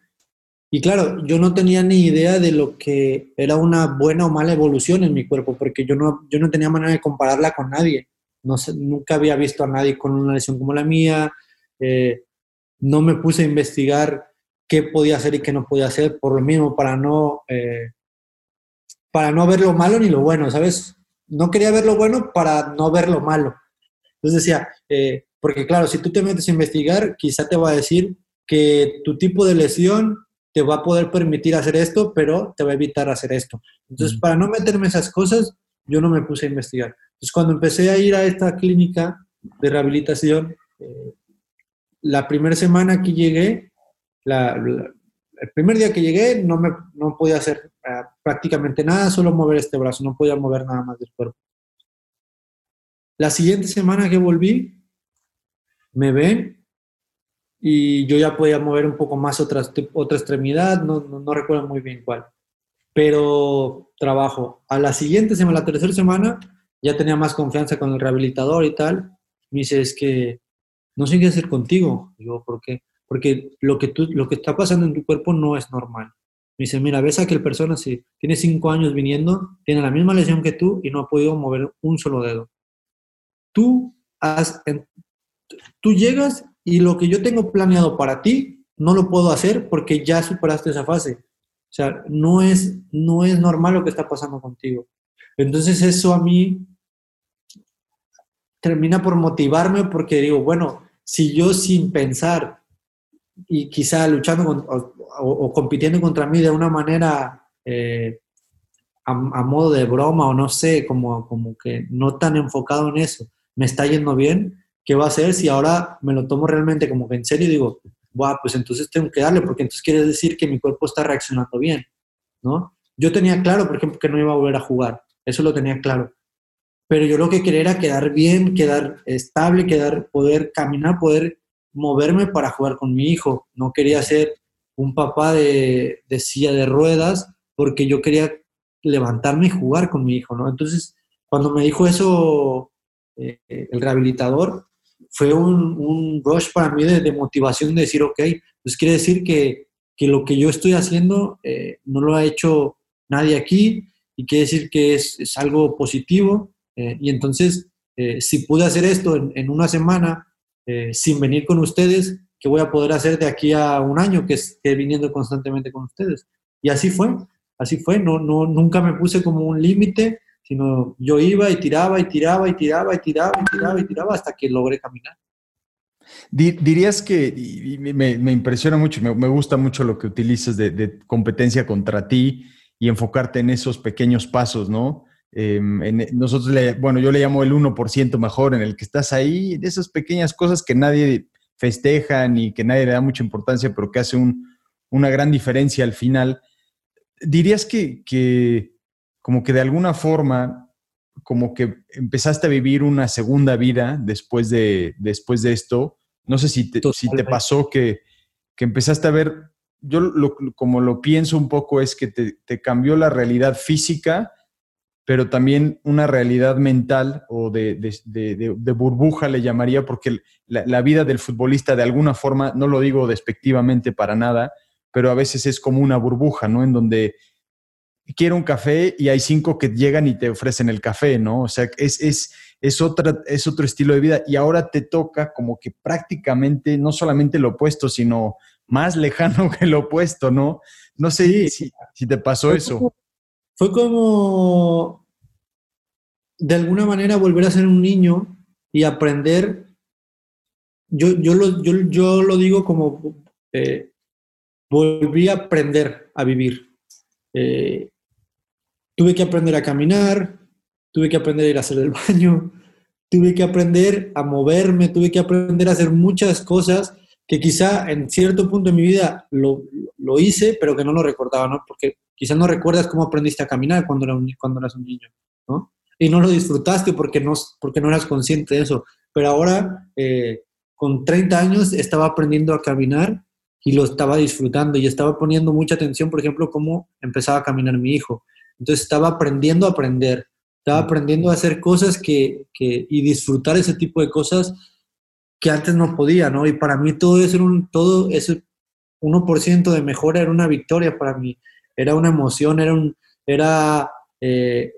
S1: y claro, yo no tenía ni idea de lo que era una buena o mala evolución en mi cuerpo, porque yo no, yo no tenía manera de compararla con nadie. No sé, nunca había visto a nadie con una lesión como la mía. Eh, no me puse a investigar qué podía hacer y qué no podía hacer, por lo mismo, para no, eh, para no ver lo malo ni lo bueno, ¿sabes? No quería ver lo bueno para no ver lo malo. Entonces decía, eh, porque claro, si tú te metes a investigar, quizá te va a decir que tu tipo de lesión te va a poder permitir hacer esto, pero te va a evitar hacer esto. Entonces, para no meterme esas cosas, yo no me puse a investigar. Entonces, cuando empecé a ir a esta clínica de rehabilitación, eh, la primera semana que llegué, el primer día que llegué no, me, no podía hacer prácticamente nada, solo mover este brazo, no podía mover nada más del cuerpo. La siguiente semana que volví, me ven y yo ya podía mover un poco más otra, otra extremidad, no, no, no recuerdo muy bien cuál. Pero trabajo. A la siguiente semana, la tercera semana, ya tenía más confianza con el rehabilitador y tal. Me dice, es que no sé qué hacer contigo. Digo, ¿por qué? Porque lo que, tú, lo que está pasando en tu cuerpo no es normal. Me dice, mira, ves a aquel persona, si tiene cinco años viniendo, tiene la misma lesión que tú y no ha podido mover un solo dedo. Tú, has, tú llegas y lo que yo tengo planeado para ti, no lo puedo hacer porque ya superaste esa fase. O sea, no es, no es normal lo que está pasando contigo. Entonces eso a mí termina por motivarme porque digo, bueno, si yo sin pensar y quizá luchando o, compitiendo contra mí de una manera eh, a, modo de broma o no sé, como, como que no tan enfocado en eso, me está yendo bien, ¿qué va a hacer si ahora me lo tomo realmente como que en serio y digo, Buah, pues entonces tengo que darle, porque entonces quiere decir que mi cuerpo está reaccionando bien, ¿no? Yo tenía claro, por ejemplo, que no iba a volver a jugar, eso lo tenía claro pero yo lo que quería era quedar bien, quedar estable, quedar, poder caminar, poder moverme para jugar con mi hijo. No quería ser un papá de, silla de ruedas porque yo quería levantarme y jugar con mi hijo, ¿no? Entonces, cuando me dijo eso eh, el rehabilitador, fue un, rush para mí de, motivación de decir, ok, pues quiere decir que, lo que yo estoy haciendo eh, no lo ha hecho nadie aquí y quiere decir que es, es algo positivo eh, y entonces, si pude hacer esto en, una semana eh, sin venir con ustedes, ¿qué voy a poder hacer de aquí a un año que esté viniendo constantemente con ustedes? Y así fue, así fue. No, no, nunca me puse como un límite, sino yo iba y tiraba y tiraba y tiraba y tiraba y tiraba y tiraba hasta que logré caminar.
S2: Dirías que, me, impresiona mucho, me, gusta mucho lo que utilizas de, competencia contra ti y enfocarte en esos pequeños pasos, ¿no? Em, nosotros, le, bueno, yo le llamo el 1% mejor, en el que estás ahí, de esas pequeñas cosas que nadie festeja ni que nadie le da mucha importancia, pero que hace una gran diferencia al final. ¿Dirías que, que, como que de alguna forma, como que empezaste a vivir una segunda vida después de, después de esto? No sé si te, si te pasó que, que empezaste a ver yo como lo pienso un poco es que te, cambió la realidad física, pero también una realidad mental o de, burbuja le llamaría, porque la, vida del futbolista de alguna forma, no lo digo despectivamente para nada, pero a veces es como una burbuja, ¿no? En donde quiero un café y hay cinco que llegan y te ofrecen el café, ¿no? O sea, es, es, es, otra, es otro estilo de vida y ahora te toca como que prácticamente no solamente lo opuesto, sino más lejano [laughs] que lo opuesto, ¿no? No sé si, te pasó eso.
S1: fue como, de alguna manera, volver a ser un niño y aprender. Yo, yo, lo, yo, lo digo como eh, volví a aprender a vivir. Eh, tuve que aprender a caminar, tuve que aprender a ir a hacer el baño, tuve que aprender a moverme, tuve que aprender a hacer muchas cosas que quizá en cierto punto de mi vida lo, lo, hice, pero que no lo recordaba, ¿no? Porque quizá no recuerdas cómo aprendiste a caminar cuando, era un, cuando eras un niño, ¿no? Y no lo disfrutaste porque no, porque no eras consciente de eso. Pero ahora, eh, con 30 años, estaba aprendiendo a caminar y lo estaba disfrutando y estaba poniendo mucha atención, por ejemplo, cómo empezaba a caminar mi hijo. Entonces estaba aprendiendo a aprender, estaba aprendiendo a hacer cosas que, que, y disfrutar ese tipo de cosas que antes no podía, ¿no? Y para mí todo eso, un, todo ese 1% de mejora era una victoria para mí, era una emoción, era un, era eh,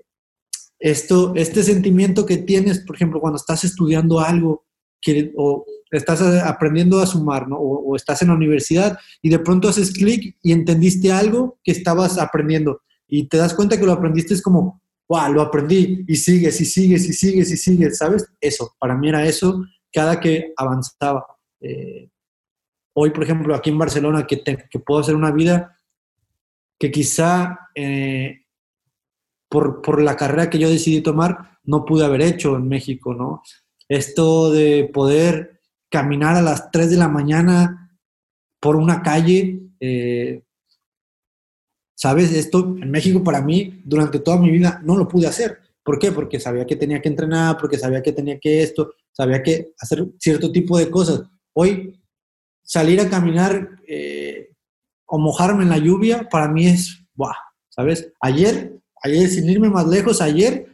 S1: esto, este sentimiento que tienes, por ejemplo, cuando estás estudiando algo que, o estás aprendiendo a sumar, ¿no? O, estás en la universidad y de pronto haces clic y entendiste algo que estabas aprendiendo y te das cuenta que lo aprendiste es como, wow, lo aprendí y sigues y sigues y sigues y sigues, ¿sabes? Eso, para mí era eso cada que avanzaba. Eh, hoy, por ejemplo, aquí en Barcelona, que, que puedo hacer una vida que quizá eh, por, por, la carrera que yo decidí tomar no pude haber hecho en México, ¿no? Esto de poder caminar a las 3 de la mañana por una calle, eh, ¿sabes? Esto en México para mí, durante toda mi vida, no lo pude hacer. ¿Por qué? Porque sabía que tenía que entrenar, porque sabía que tenía que esto, sabía que hacer cierto tipo de cosas. Hoy, salir a caminar eh, o mojarme en la lluvia, para mí es, ¡buah! ¿Sabes? Ayer, ayer, sin irme más lejos, ayer,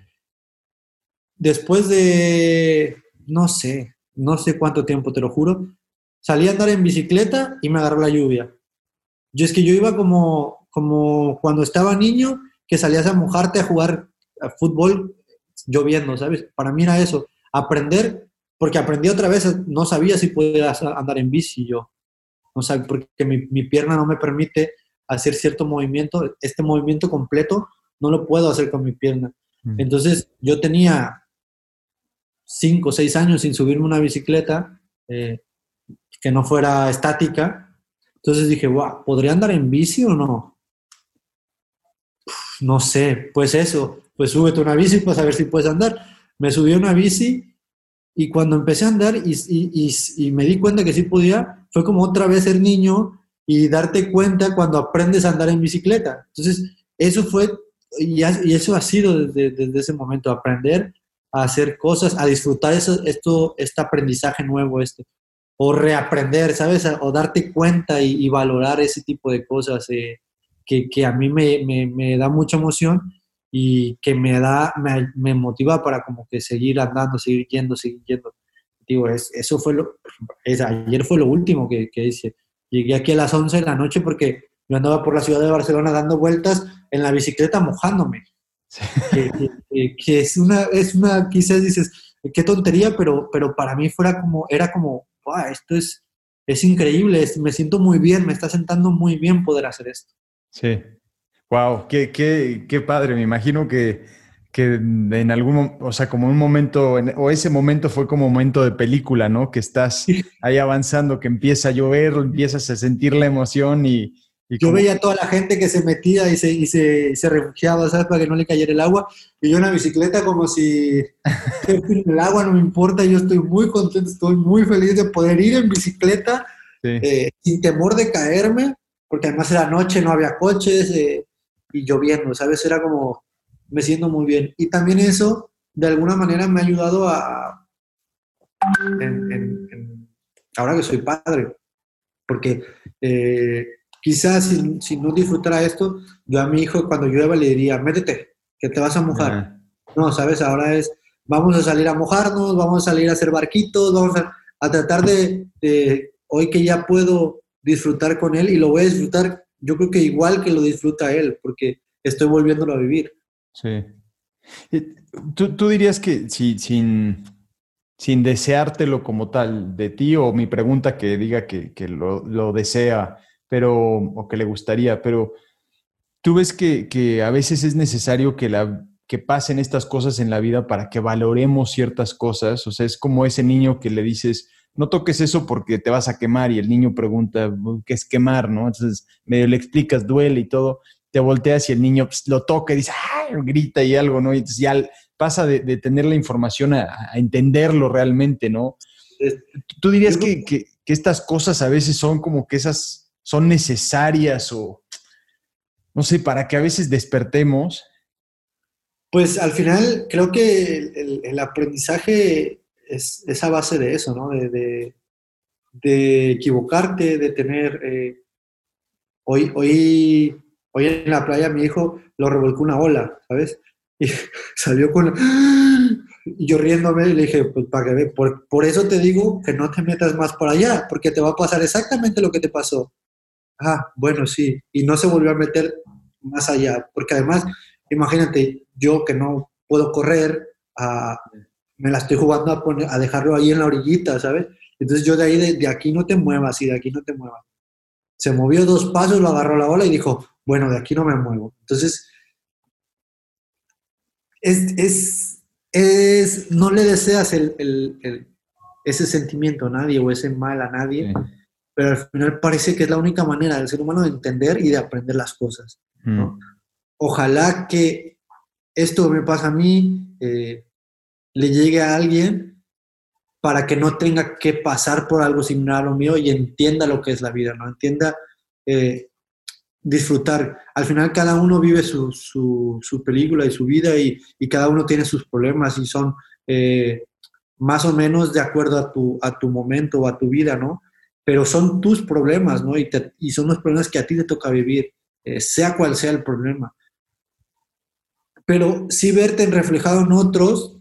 S1: después de, no sé, no sé cuánto tiempo, te lo juro, salí a andar en bicicleta y me agarró la lluvia. Yo es que yo iba como, como cuando estaba niño, que salías a mojarte a jugar fútbol lloviendo, ¿sabes? Para mí era eso, aprender, porque aprendí otra vez, no sabía si podía andar en bici yo, o sea, porque mi, pierna no me permite hacer cierto movimiento, este movimiento completo no lo puedo hacer con mi pierna. Mm. Entonces yo tenía cinco o seis años sin subirme una bicicleta eh, que no fuera estática. Entonces dije, wow, ¿podría andar en bici o no? no sé, pues eso, pues súbete una bici, pues a ver si puedes andar. Me subí a una bici y cuando empecé a andar y, me di cuenta que sí podía, fue como otra vez ser niño y darte cuenta cuando aprendes a andar en bicicleta. Entonces, eso fue, y, eso ha sido desde, ese momento, aprender a hacer cosas, a disfrutar eso, esto, este aprendizaje nuevo, este, o reaprender, ¿sabes? O darte cuenta y, valorar ese tipo de cosas eh, que, a mí me, da mucha emoción y que me da, me, me, motiva para como que seguir andando, seguir yendo, seguir yendo. Digo, es, eso fue lo, ayer fue lo último que, que hice. Llegué aquí a las 11 de la noche porque yo andaba por la ciudad de Barcelona dando vueltas en la bicicleta mojándome. Que, que, es una, es una, quizás dices, qué tontería, pero, pero para mí fuera como, era como, esto es, es increíble, me siento muy bien, me está sentando muy bien poder hacer esto.
S2: Sí, Wow, qué, qué, qué padre. Me imagino que, que en algún, o sea, como un momento, o ese momento fue como momento de película, ¿no? Que estás ahí avanzando, que empieza a llover, empiezas a sentir la emoción y...
S1: yo veía a toda la gente que se metía y se, y se, se, refugiaba, ¿sabes? Para que no le cayera el agua. Y yo en la bicicleta como si [laughs] el agua no me importa, yo estoy muy contento, estoy muy feliz de poder ir en bicicleta eh, sin temor de caerme, porque además era noche, no había coches. Eh, y lloviendo, ¿sabes? Era como, me siento muy bien. Y también eso, de alguna manera, me ha ayudado a, ahora que soy padre, porque eh, quizás si, no disfrutara esto, yo a mi hijo cuando llueva le diría, métete, que te vas a mojar. No, sabes, ahora es, vamos a salir a mojarnos, vamos a salir a hacer barquitos, vamos a, tratar de, de, hoy que ya puedo disfrutar con él y lo voy a disfrutar, yo creo que igual que lo disfruta él, porque estoy volviéndolo a vivir.
S2: Sí. ¿Tú, tú dirías que si, sin, sin deseártelo como tal de ti, o mi pregunta que diga que, que lo, lo, desea, pero, o que le gustaría, pero tú ves que, que, a veces es necesario que, la, que pasen estas cosas en la vida para que valoremos ciertas cosas. O sea, es como ese niño que le dices, no toques eso porque te vas a quemar y el niño pregunta, ¿qué es quemar? ¿no? Entonces medio le explicas, duele y todo, te volteas y el niño pues, lo toca y dice, ¡ah! grita y algo, ¿no? Y entonces ya pasa de, tener la información a, entenderlo realmente, ¿no? ¿Tú dirías que, que, estas cosas a veces son como que esas son necesarias o, no sé, para que a veces despertemos?
S1: Pues al final creo que el, aprendizaje es, esa base de eso, ¿no? De, de, equivocarte, de tener... Eh, hoy, hoy, hoy en la playa mi hijo lo revolcó una ola, ¿sabes? Y [laughs] salió con... Y yo riéndome y le dije, pues para que ve, por, por, eso te digo que no te metas más por allá, porque te va a pasar exactamente lo que te pasó. Ah, bueno, sí. Y no se volvió a meter más allá, porque además, imagínate, yo que no puedo correr, a, me la estoy jugando a, poner, a dejarlo ahí en la orillita, ¿sabes? Entonces yo de ahí, de, aquí no te muevas y de aquí no te muevas. Se movió dos pasos, lo agarró la ola y dijo, bueno, de aquí no me muevo. Entonces, es, es, no le deseas el, ese sentimiento a nadie o ese mal a nadie, pero al final parece que es la única manera del ser humano de entender y de aprender las cosas. Mm. Ojalá que esto me pasa a mí, eh, le llegue a alguien para que no tenga que pasar por algo similar a lo mío y entienda lo que es la vida, ¿no? Entienda eh, disfrutar. Al final cada uno vive su, su, película y su vida y, y, cada uno tiene sus problemas y son eh, más o menos de acuerdo a tu, a tu momento o a tu vida, ¿no? Pero son tus problemas, ¿no? Y, y son los problemas que a ti te toca vivir, eh, sea cual sea el problema. Pero sí verte reflejado en otros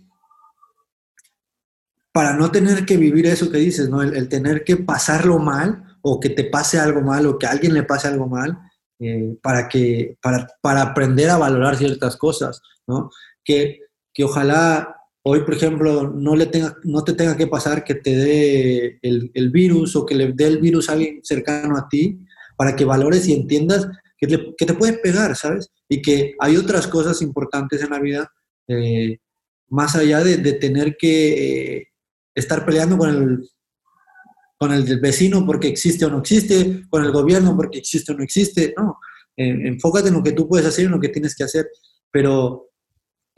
S1: para no tener que vivir eso que dices, ¿no? El, el tener que pasarlo mal o que te pase algo mal o que a alguien le pase algo mal, eh, para, que, para, para, aprender a valorar ciertas cosas, ¿no? Que, que ojalá hoy, por ejemplo, no, le tenga, no te tenga que pasar que te dé el, el, virus o que le dé el virus a alguien cercano a ti, para que valores y entiendas que, que te puede pegar, ¿sabes? Y que hay otras cosas importantes en la vida, eh, más allá de, de tener que eh, estar peleando con el con el vecino porque existe o no existe, con el gobierno porque existe o no existe, no, enfócate en lo que tú puedes hacer y en lo que tienes que hacer, pero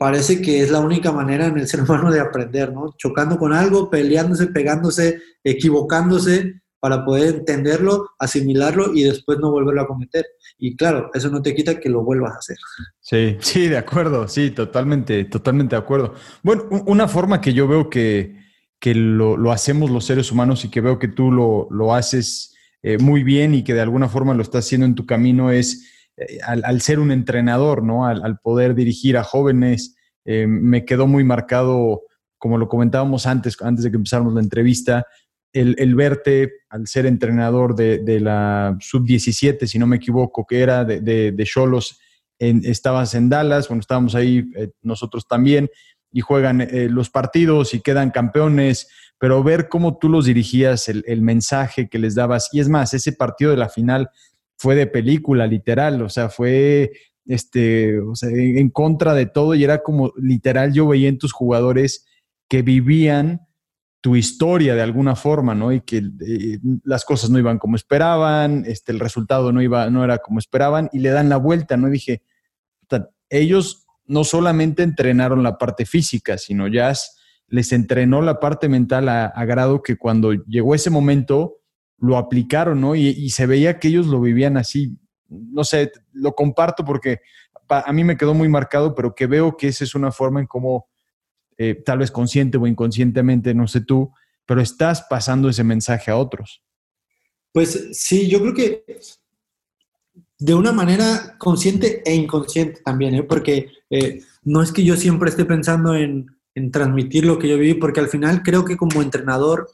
S1: parece que es la única manera en el ser humano de aprender, ¿no? Chocando con algo, peleándose, pegándose, equivocándose para poder entenderlo, asimilarlo y después no volverlo a cometer. Y claro, eso no te quita que lo vuelvas a hacer.
S2: Sí, sí, de acuerdo, sí, totalmente, totalmente de acuerdo. Bueno, una forma que yo veo que, que lo, hacemos los seres humanos y que veo que tú lo, haces eh, muy bien y que de alguna forma lo estás haciendo en tu camino es eh, al, ser un entrenador, ¿no? Al, poder dirigir a jóvenes. Eh, me quedó muy marcado, como lo comentábamos antes, antes de que empezáramos la entrevista, el, verte al ser entrenador de, la sub-17, si no me equivoco, que era de Cholos, estabas en Dallas, bueno, estábamos ahí nosotros también, y juegan eh, los partidos y quedan campeones, pero ver cómo tú los dirigías, el, mensaje que les dabas, y es más, ese partido de la final fue de película, literal, o sea, fue este, en contra de todo y era como literal yo veía en tus jugadores que vivían tu historia de alguna forma, ¿no? Y que eh, las cosas no iban como esperaban, este, el resultado no, iba, no era como esperaban y le dan la vuelta, ¿no? Y dije, ellos no solamente entrenaron la parte física, sino ya les entrenó la parte mental a, grado que cuando llegó ese momento lo aplicaron, ¿no? Y, se veía que ellos lo vivían así. No sé, lo comparto porque a mí me quedó muy marcado, pero que veo que esa es una forma en cómo, eh, tal vez consciente o inconscientemente, no sé tú, pero estás pasando ese mensaje a otros.
S1: Pues sí, yo creo que de una manera consciente e inconsciente también, ¿eh? porque eh, no es que yo siempre esté pensando en, en, transmitir lo que yo viví, porque al final creo que como entrenador,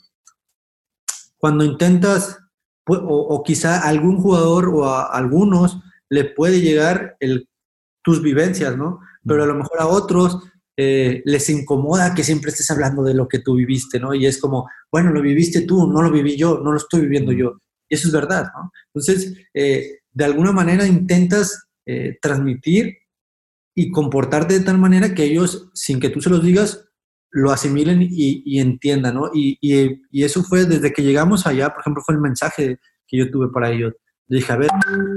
S1: cuando intentas, o, o quizá algún jugador o a algunos le puede llegar el, tus vivencias, ¿no? Pero a lo mejor a otros eh, les incomoda que siempre estés hablando de lo que tú viviste, ¿no? Y es como, bueno, lo viviste tú, no lo viví yo, no lo estoy viviendo yo. Y eso es verdad, ¿no? Entonces, eh, de alguna manera intentas eh, transmitir y comportarte de tal manera que ellos, sin que tú se los digas, lo asimilen y, entiendan, ¿no? Y, eso fue desde que llegamos allá, por ejemplo, fue el mensaje que yo tuve para ellos. dije, a ver,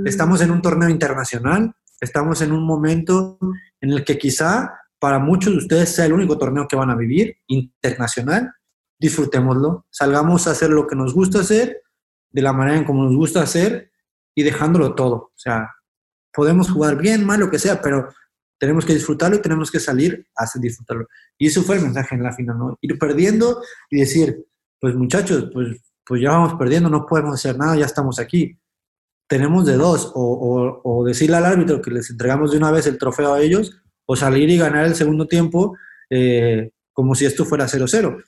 S1: estamos en un torneo internacional, estamos en un momento en el que quizá para muchos de ustedes sea el único torneo que van a vivir, internacional, disfrutémoslo, salgamos a hacer lo que nos gusta hacer, de la manera en como nos gusta hacer y dejándolo todo. O sea, podemos jugar bien, mal, lo que sea, pero tenemos que disfrutarlo y tenemos que salir a disfrutarlo. Y eso fue el mensaje en la final, ¿no? Ir perdiendo y decir, pues muchachos, pues, pues ya vamos perdiendo, no podemos hacer nada, ya estamos aquí. Tenemos de dos, o, o decirle al árbitro que les entregamos de una vez el trofeo a ellos, o salir y ganar el segundo tiempo eh, como si esto fuera 0-0.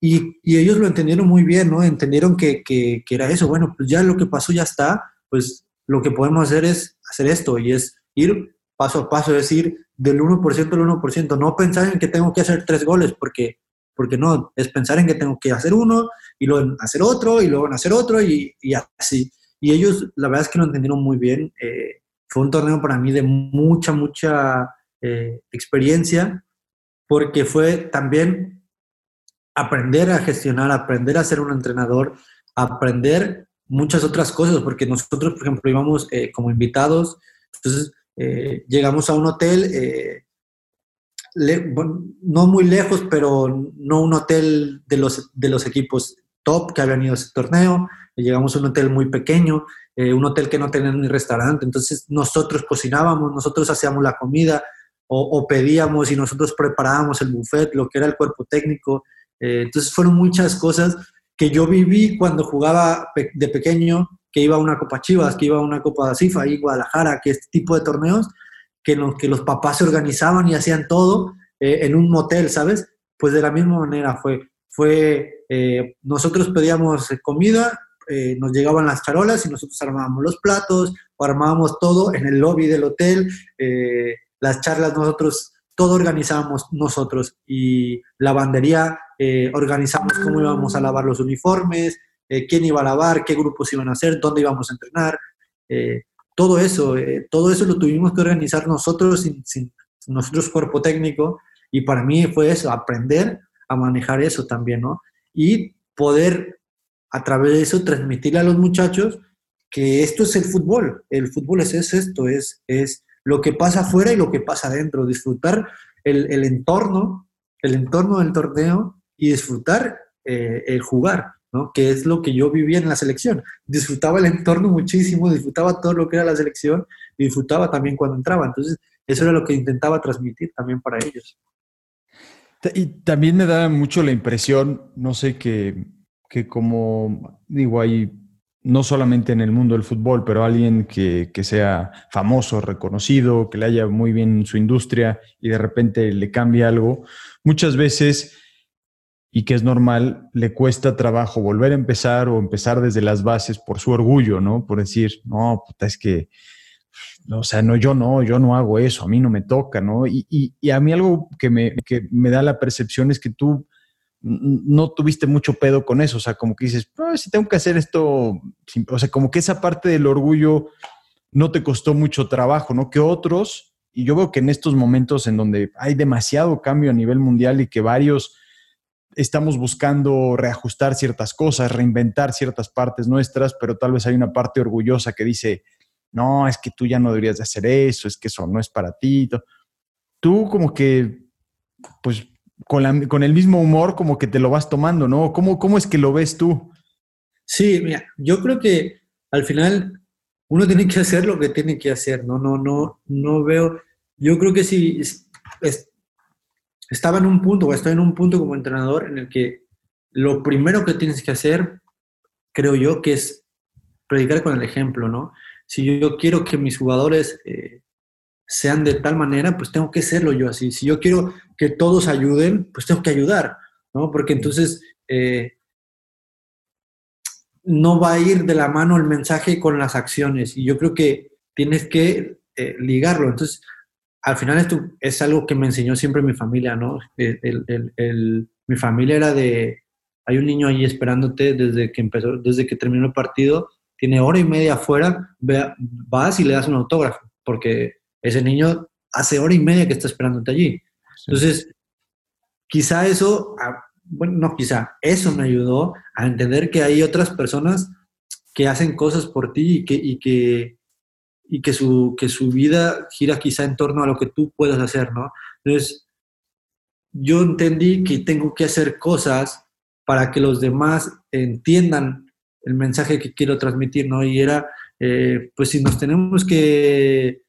S1: Y, y, ellos lo entendieron muy bien, ¿no? Entendieron que, que, era eso. Bueno, pues ya lo que pasó ya está, pues lo que podemos hacer es hacer esto y es ir paso a paso, es decir, del 1% al 1%, no pensar en que tengo que hacer tres goles, porque, porque no, es pensar en que tengo que hacer uno y luego hacer otro y luego hacer otro y, y así. Y ellos, la verdad es que lo entendieron muy bien. Eh, fue un torneo para mí de mucha, mucha eh, experiencia, porque fue también aprender a gestionar, aprender a ser un entrenador, aprender muchas otras cosas, porque nosotros, por ejemplo, íbamos eh, como invitados, entonces eh, llegamos a un hotel, no muy lejos, pero no un hotel de los, de los equipos top que habían ido a ese torneo, llegamos a un hotel muy pequeño, eh, un hotel que no tenía ni restaurante, entonces nosotros cocinábamos, nosotros hacíamos la comida o, pedíamos y nosotros preparábamos el buffet, lo que era el cuerpo técnico. Eh, entonces fueron muchas cosas que yo viví cuando jugaba de pequeño, que iba a una Copa Chivas, que iba a una Copa de CIFA, ahí Guadalajara, que este tipo de torneos, que los, que los papás se organizaban y hacían todo eh, en un motel, ¿sabes? Pues de la misma manera fue, fue nosotros pedíamos comida, eh, nos llegaban las charolas y nosotros armábamos los platos o armábamos todo en el lobby del hotel, eh, las charlas nosotros, todo organizábamos nosotros y lavandería eh, organizamos cómo íbamos a lavar los uniformes, quién iba a lavar, qué grupos iban a hacer, dónde íbamos a entrenar, todo eso, todo eso lo tuvimos que organizar nosotros sin, sin nosotros cuerpo técnico y para mí fue eso, aprender a manejar eso también, ¿no? Y poder a través de eso transmitirle a los muchachos que esto es el fútbol, el fútbol es, esto, es, es lo que pasa afuera y lo que pasa adentro, disfrutar el, entorno, el entorno del torneo y disfrutar eh, el jugar, ¿no? que es lo que yo vivía en la selección. Disfrutaba el entorno muchísimo, disfrutaba todo lo que era la selección disfrutaba también cuando entraba. Entonces, eso era lo que intentaba transmitir también para ellos.
S2: Y también me da mucho la impresión, no sé, que que como digo, hay no solamente en el mundo del fútbol, pero alguien que, sea famoso, reconocido, que le haya muy bien su industria y de repente le cambia algo, muchas veces, y que es normal, le cuesta trabajo volver a empezar o empezar desde las bases por su orgullo, ¿no? Por decir, no, puta, es que, o sea, no, yo no, yo no hago eso, a mí no me toca, ¿no? Y, y a mí algo que me, que me da la percepción es que tú no tuviste mucho pedo con eso, o sea, como que dices, si tengo que hacer esto, o sea, como que esa parte del orgullo no te costó mucho trabajo, ¿no? Que otros, y yo veo que en estos momentos en donde hay demasiado cambio a nivel mundial y que varios estamos buscando reajustar ciertas cosas, reinventar ciertas partes nuestras, pero tal vez hay una parte orgullosa que dice, no, es que tú ya no deberías de hacer eso, es que eso no es para ti. Tú como que, pues con, el mismo humor como que te lo vas tomando, ¿no? ¿Cómo, ¿Cómo es que lo ves tú?
S1: Sí, mira, yo creo que al final uno tiene que hacer lo que tiene que hacer, ¿no? No, no, no veo, yo creo que si estaba en un punto o estoy en un punto como entrenador en el que lo primero que tienes que hacer, creo yo, que es predicar con el ejemplo, ¿no? si yo quiero que mis jugadores eh, sean de tal manera, pues tengo que serlo yo así. Si yo quiero que todos ayuden, pues tengo que ayudar, ¿no? Porque entonces eh, no va a ir de la mano el mensaje con las acciones. Y yo creo que tienes que eh, ligarlo. Entonces, al final esto es algo que me enseñó siempre mi familia, ¿no? mi familia era de, hay un niño ahí esperándote desde que empezó, desde que terminó el partido, tiene hora y media afuera, vas y le das un autógrafo, porque ese niño hace hora y media que está esperándote allí. Entonces, quizá eso bueno, no quizá, eso me ayudó a entender que hay otras personas que hacen cosas por ti y que, y que, y que, su, que su vida gira quizá en torno a lo que tú puedas hacer, ¿no? Entonces, yo entendí que tengo que hacer cosas para que los demás entiendan el mensaje que quiero transmitir, ¿no? Y era, eh, pues si nos tenemos que,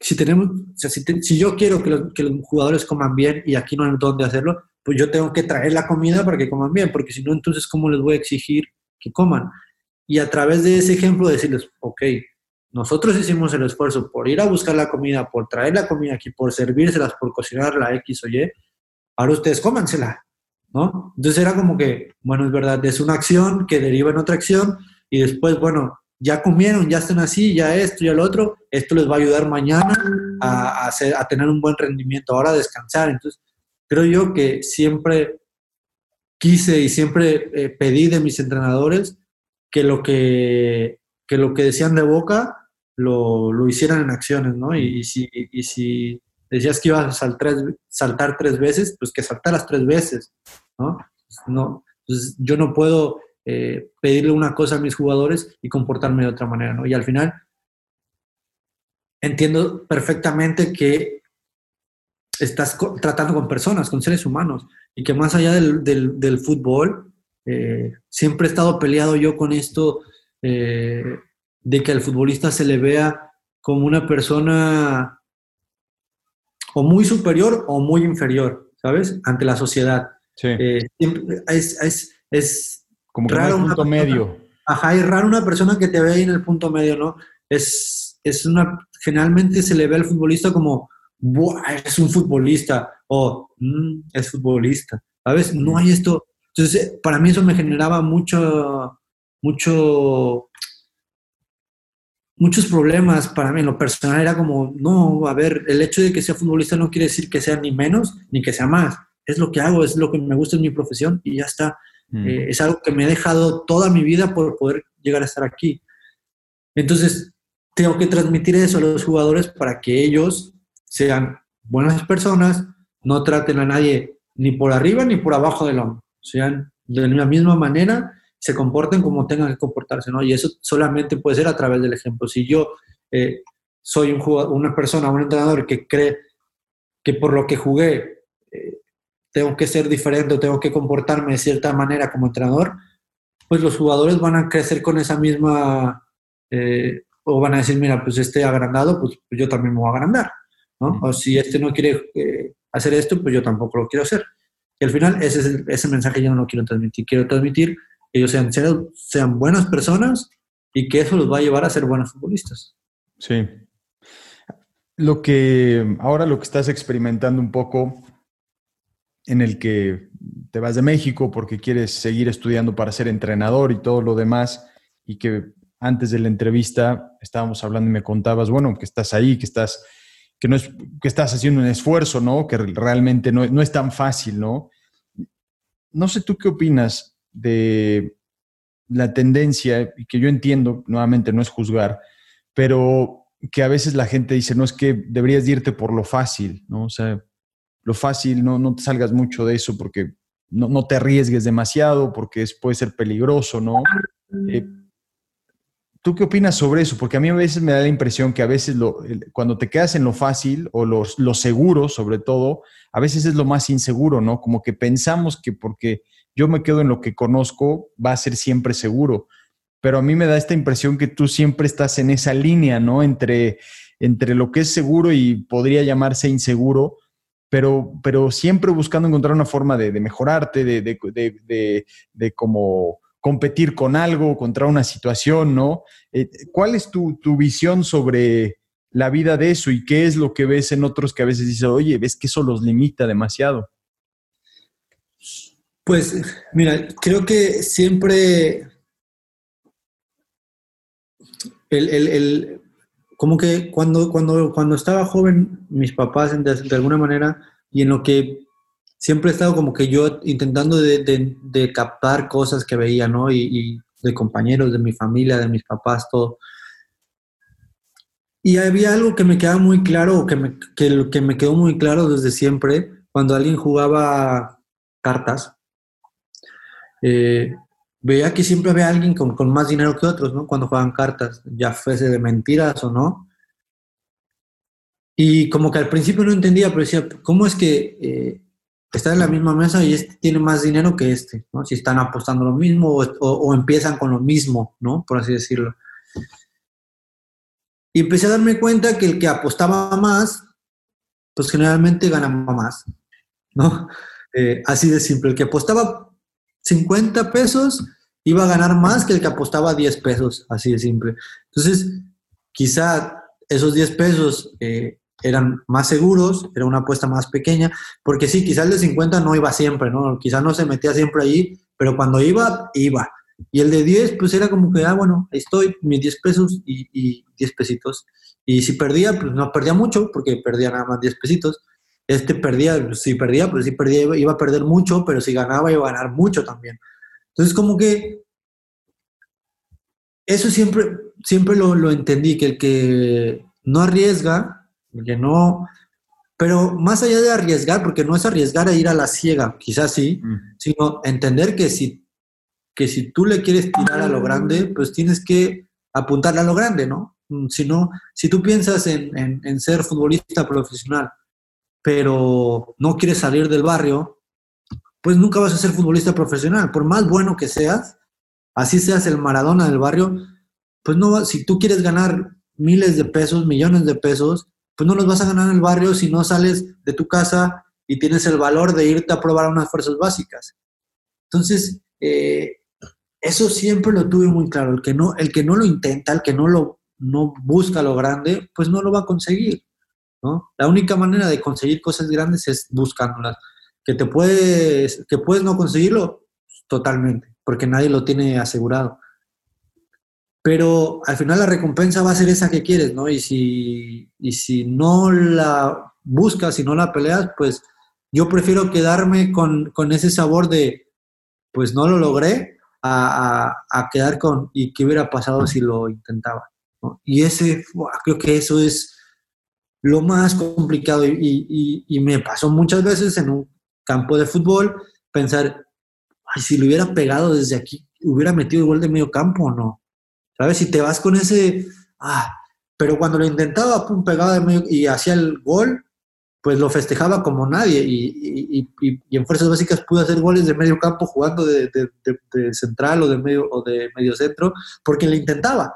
S1: si tenemos, o sea, si, si, yo quiero que los, que los, jugadores coman bien y aquí no hay dónde hacerlo, pues yo tengo que traer la comida para que coman bien, porque si no, entonces, ¿cómo les voy a exigir que coman? Y a través de ese ejemplo decirles, ok, nosotros hicimos el esfuerzo por ir a buscar la comida, por traer la comida aquí, por servírselas, por cocinar la X o Y, ahora ustedes cómansela, ¿no? Entonces era como que, bueno, es verdad, es una acción que deriva en otra acción y después, bueno, ya comieron, ya están así, ya esto, ya lo otro, esto les va a ayudar mañana a, hacer, a tener un buen rendimiento, ahora a descansar. Entonces, creo yo que siempre quise y siempre eh, pedí de mis entrenadores que lo que, lo que decían de boca lo, hicieran en acciones, ¿no? Y, si, si decías que ibas a saltar, saltar tres veces, pues que saltaras tres veces, ¿no? no entonces, yo no puedo eh, pedirle una cosa a mis jugadores y comportarme de otra manera, ¿no? Y al final entiendo perfectamente que estás tratando con personas, con seres humanos, y que más allá del, fútbol, eh, siempre he estado peleado yo con esto eh, de que al futbolista se le vea como una persona o muy superior o muy inferior, ¿sabes? Ante la sociedad.
S2: Sí.
S1: Eh, es, es,
S2: como raro un punto medio.
S1: Ajá, es raro una persona que te ve ahí en el punto medio, ¿no? Es, es una, generalmente se le ve al futbolista como es un futbolista o mm, es futbolista. ¿Sabes? No hay esto. Entonces, para mí eso me generaba mucho, mucho, muchos problemas para mí. En lo personal era como, no, a ver, el hecho de que sea futbolista no quiere decir que sea ni menos ni que sea más. Es lo que hago, es lo que me gusta en mi profesión y ya está. Mm. Eh, es algo que me ha dejado toda mi vida por poder llegar a estar aquí. Entonces, tengo que transmitir eso a los jugadores para que ellos sean buenas personas, no traten a nadie ni por arriba ni por abajo del hombro, sean de la misma manera, se comporten como tengan que comportarse, ¿no? Y eso solamente puede ser a través del ejemplo. Si yo eh, soy un una persona, un entrenador que cree que por lo que jugué eh, tengo que ser diferente o tengo que comportarme de cierta manera como entrenador, pues los jugadores van a crecer con esa misma, eh, o van a decir, mira, pues este agrandado, pues yo también me voy a agrandar. O si este no quiere eh, hacer esto, pues yo tampoco lo quiero hacer. Y al final ese, ese mensaje yo no lo quiero transmitir. Quiero transmitir que ellos sean, sean buenas personas y que eso los va a llevar a ser buenos futbolistas.
S2: Sí. Lo que ahora lo que estás experimentando un poco en el que te vas de México porque quieres seguir estudiando para ser entrenador y todo lo demás y que antes de la entrevista estábamos hablando y me contabas, bueno, que estás ahí, que estás que no es que estás haciendo un esfuerzo, ¿no? Que realmente no, no es tan fácil, ¿no? No sé tú qué opinas de la tendencia, que yo entiendo, nuevamente no es juzgar, pero que a veces la gente dice, no es que deberías irte por lo fácil, ¿no? O sea, lo fácil, no, no te salgas mucho de eso porque no, no te arriesgues demasiado, porque puede ser peligroso, ¿no? Eh, ¿Tú qué opinas sobre eso? Porque a mí a veces me da la impresión que a veces cuando te quedas en lo fácil o lo, lo seguro, sobre todo, a veces es lo más inseguro, ¿no? Como que pensamos que porque yo me quedo en lo que conozco va a ser siempre seguro. Pero a mí me da esta impresión que tú siempre estás en esa línea, ¿no? Entre, entre lo que es seguro y podría llamarse inseguro, pero, pero siempre buscando encontrar una forma de, mejorarte, de, de, de, de como competir con algo, contra una situación, ¿no? Eh, ¿Cuál es tu, tu, visión sobre la vida de eso y qué es lo que ves en otros que a veces dices, oye, ves que eso los limita demasiado?
S1: Pues mira, creo que siempre el, el, el, como que cuando, cuando, cuando estaba joven, mis papás de, alguna manera, y en lo que siempre he estado como que yo intentando de, de, captar cosas que veía, ¿no? Y, de compañeros, de mi familia, de mis papás, todo. Y había algo que me quedaba muy claro, que que, que me quedó muy claro desde siempre, cuando alguien jugaba cartas. Eh, veía que siempre había alguien con, con, más dinero que otros, ¿no? Cuando juegan cartas, ya fuese de mentiras o no. Y como que al principio no entendía, pero decía, ¿cómo es que eh, está en la misma mesa y este tiene más dinero que este? ¿no? Si están apostando lo mismo o, o, o, empiezan con lo mismo, ¿no? Por así decirlo. Y empecé a darme cuenta que el que apostaba más, pues generalmente ganaba más, ¿no? [laughs] Eh, así de simple. El que apostaba 50 pesos iba a ganar más que el que apostaba 10 pesos, así de simple. Entonces, quizá esos 10 pesos eh, eran más seguros, era una apuesta más pequeña, porque sí, quizá el de 50 no iba siempre, ¿no? Quizá no se metía siempre allí, pero cuando iba, iba. Y el de 10, pues era como que, ah, bueno, ahí estoy, mis 10 pesos y, y 10 pesitos. Y si perdía, pues no perdía mucho, porque perdía nada más 10 pesitos. Este perdía, si perdía, pues si perdía iba a perder mucho, pero si ganaba iba a ganar mucho también. Entonces, como que eso siempre, siempre lo, lo entendí, que el que no arriesga, el que no, pero más allá de arriesgar, porque no es arriesgar a ir a la ciega, quizás sí, mm. sino entender que si, que si tú le quieres tirar a lo grande, pues tienes que apuntarle a lo grande, ¿no? Si, no, si tú piensas en, en, en ser futbolista profesional, pero no quieres salir del barrio, pues nunca vas a ser futbolista profesional. Por más bueno que seas, así seas el Maradona del barrio, pues no, si tú quieres ganar miles de pesos, millones de pesos, pues no los vas a ganar en el barrio si no sales de tu casa y tienes el valor de irte a probar unas fuerzas básicas. Entonces, eh, eso siempre lo tuve muy claro. El que no, el que no lo intenta, el que no lo no busca lo grande, pues no lo va a conseguir. ¿No? La única manera de conseguir cosas grandes es buscándolas. Que te puedes, que puedes no conseguirlo, totalmente, porque nadie lo tiene asegurado. Pero al final la recompensa va a ser esa que quieres, ¿no? Y si, y si no la buscas, y no la peleas, pues yo prefiero quedarme con, con ese sabor de, pues no lo logré, a, a, quedar con, ¿y qué hubiera pasado si lo intentaba? Y ese, creo que eso es lo más complicado y, me pasó muchas veces en un campo de fútbol pensar, si lo hubiera pegado desde aquí, hubiera metido igual de medio campo o no. ¿Sabes? Si te vas con ese, ah, pero cuando lo intentaba, pum, pegaba de medio y hacía el gol, pues lo festejaba como nadie y, en fuerzas básicas pude hacer goles de medio campo jugando de, central o de medio o de medio centro porque le intentaba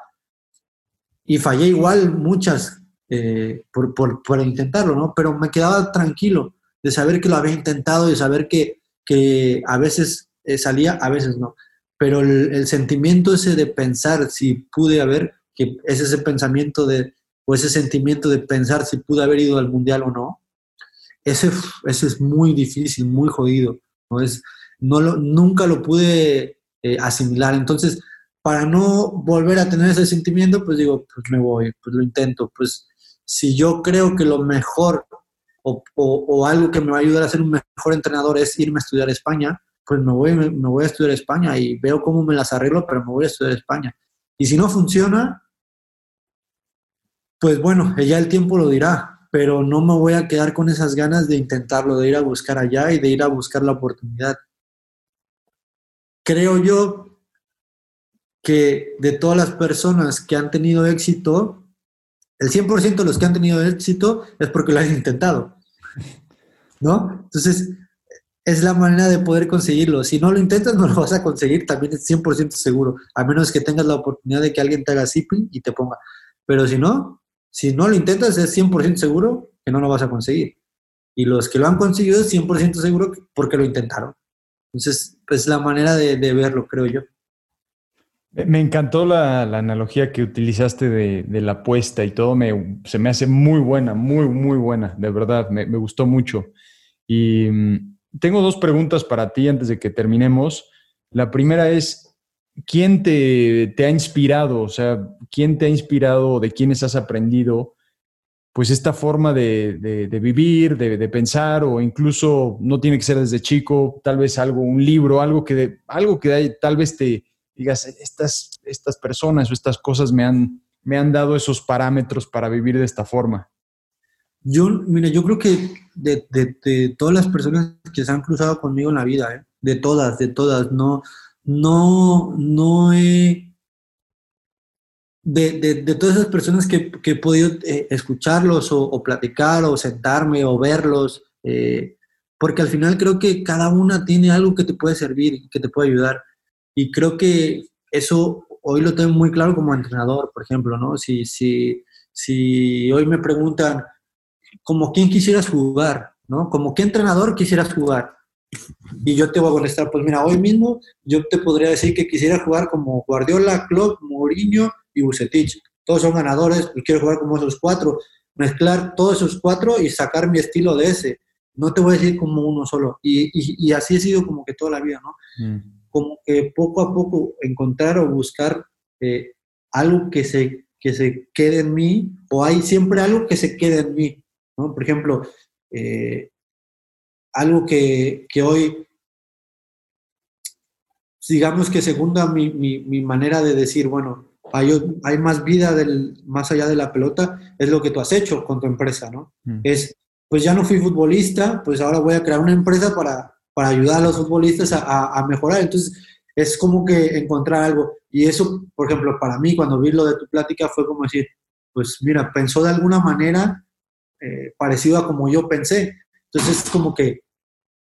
S1: y fallé igual muchas eh, por, por, por, intentarlo, ¿no? Pero me quedaba tranquilo de saber que lo había intentado y saber que, que a veces eh, salía, a veces no. Pero el, el, sentimiento ese de pensar si pude haber, que es ese pensamiento de, o ese sentimiento de pensar si pude haber ido al mundial o no, ese, ese es muy difícil, muy jodido. ¿no? Es, no lo, nunca lo pude eh, asimilar. Entonces, para no volver a tener ese sentimiento, pues digo, pues me voy, pues lo intento, pues si yo creo que lo mejor o, o, algo que me va a ayudar a ser un mejor entrenador es irme a estudiar a España, pues me voy, me, voy a estudiar España y veo cómo me las arreglo, pero me voy a estudiar España. Y si no funciona, pues bueno, ya el tiempo lo dirá, pero no me voy a quedar con esas ganas de intentarlo, de ir a buscar allá y de ir a buscar la oportunidad. Creo yo que de todas las personas que han tenido éxito, el 100% de los que han tenido éxito es porque lo han intentado, ¿no? Entonces, es la manera de poder conseguirlo. Si no lo intentas, [laughs] no lo vas a conseguir, también es 100% seguro, a menos que tengas la oportunidad de que alguien te haga zipping y te ponga. Pero si no, si no lo intentas, es 100% seguro que no lo vas a conseguir. Y los que lo han conseguido es 100% seguro porque lo intentaron. Entonces, es pues, la manera de, de verlo, creo yo.
S2: Me encantó la, analogía que utilizaste de, la apuesta y todo, me, se me hace muy buena, muy, muy buena, de verdad, me, gustó mucho. Y mm, tengo dos preguntas para ti antes de que terminemos. La primera es, ¿quién te, te ha inspirado? O sea, ¿quién te ha inspirado, de quiénes has aprendido? pues esta forma de, vivir, de, pensar, o incluso no tiene que ser desde chico, tal vez algo, un libro, algo que, algo que tal vez te digas, estas, estas personas o estas cosas me han, me han dado esos parámetros para vivir de esta forma.
S1: Yo, mira, yo creo que de, todas las personas que se han cruzado conmigo en la vida, ¿eh? de todas, de todas, no, no, no he de, de, todas esas personas que, que he podido eh, escucharlos o, platicar o sentarme o verlos, eh, porque al final creo que cada una tiene algo que te puede servir, que te puede ayudar. Y creo que eso hoy lo tengo muy claro como entrenador, por ejemplo, ¿no? Si, si, si hoy me preguntan, ¿como quién quisieras jugar? ¿No? ¿Como qué entrenador quisieras jugar? Y yo te voy a contestar, pues mira, hoy mismo yo te podría decir que quisiera jugar como Guardiola, Klopp, Mourinho y Bucetich. Todos son ganadores y quiero jugar como esos cuatro. Mezclar todos esos cuatro y sacar mi estilo de ese. No te voy a decir como uno solo. Y, y, así ha sido como que toda la vida, ¿no? Mm. Como que poco a poco encontrar o buscar eh, algo que se, que se quede en mí, o hay siempre algo que se quede en mí, ¿no? Por ejemplo, eh, algo que, que, hoy, digamos que segunda mi, mi, mi manera de decir, bueno, hay, más vida del, más allá de la pelota, es lo que tú has hecho con tu empresa, ¿no? Mm. Es, pues ya no fui futbolista, pues ahora voy a crear una empresa para, para ayudar a los futbolistas a, a, mejorar. Entonces, es como que encontrar algo. Y eso, por ejemplo, para mí, cuando vi lo de tu plática, fue como decir, pues mira, pensó de alguna manera eh, parecido a como yo pensé. Entonces, es como que,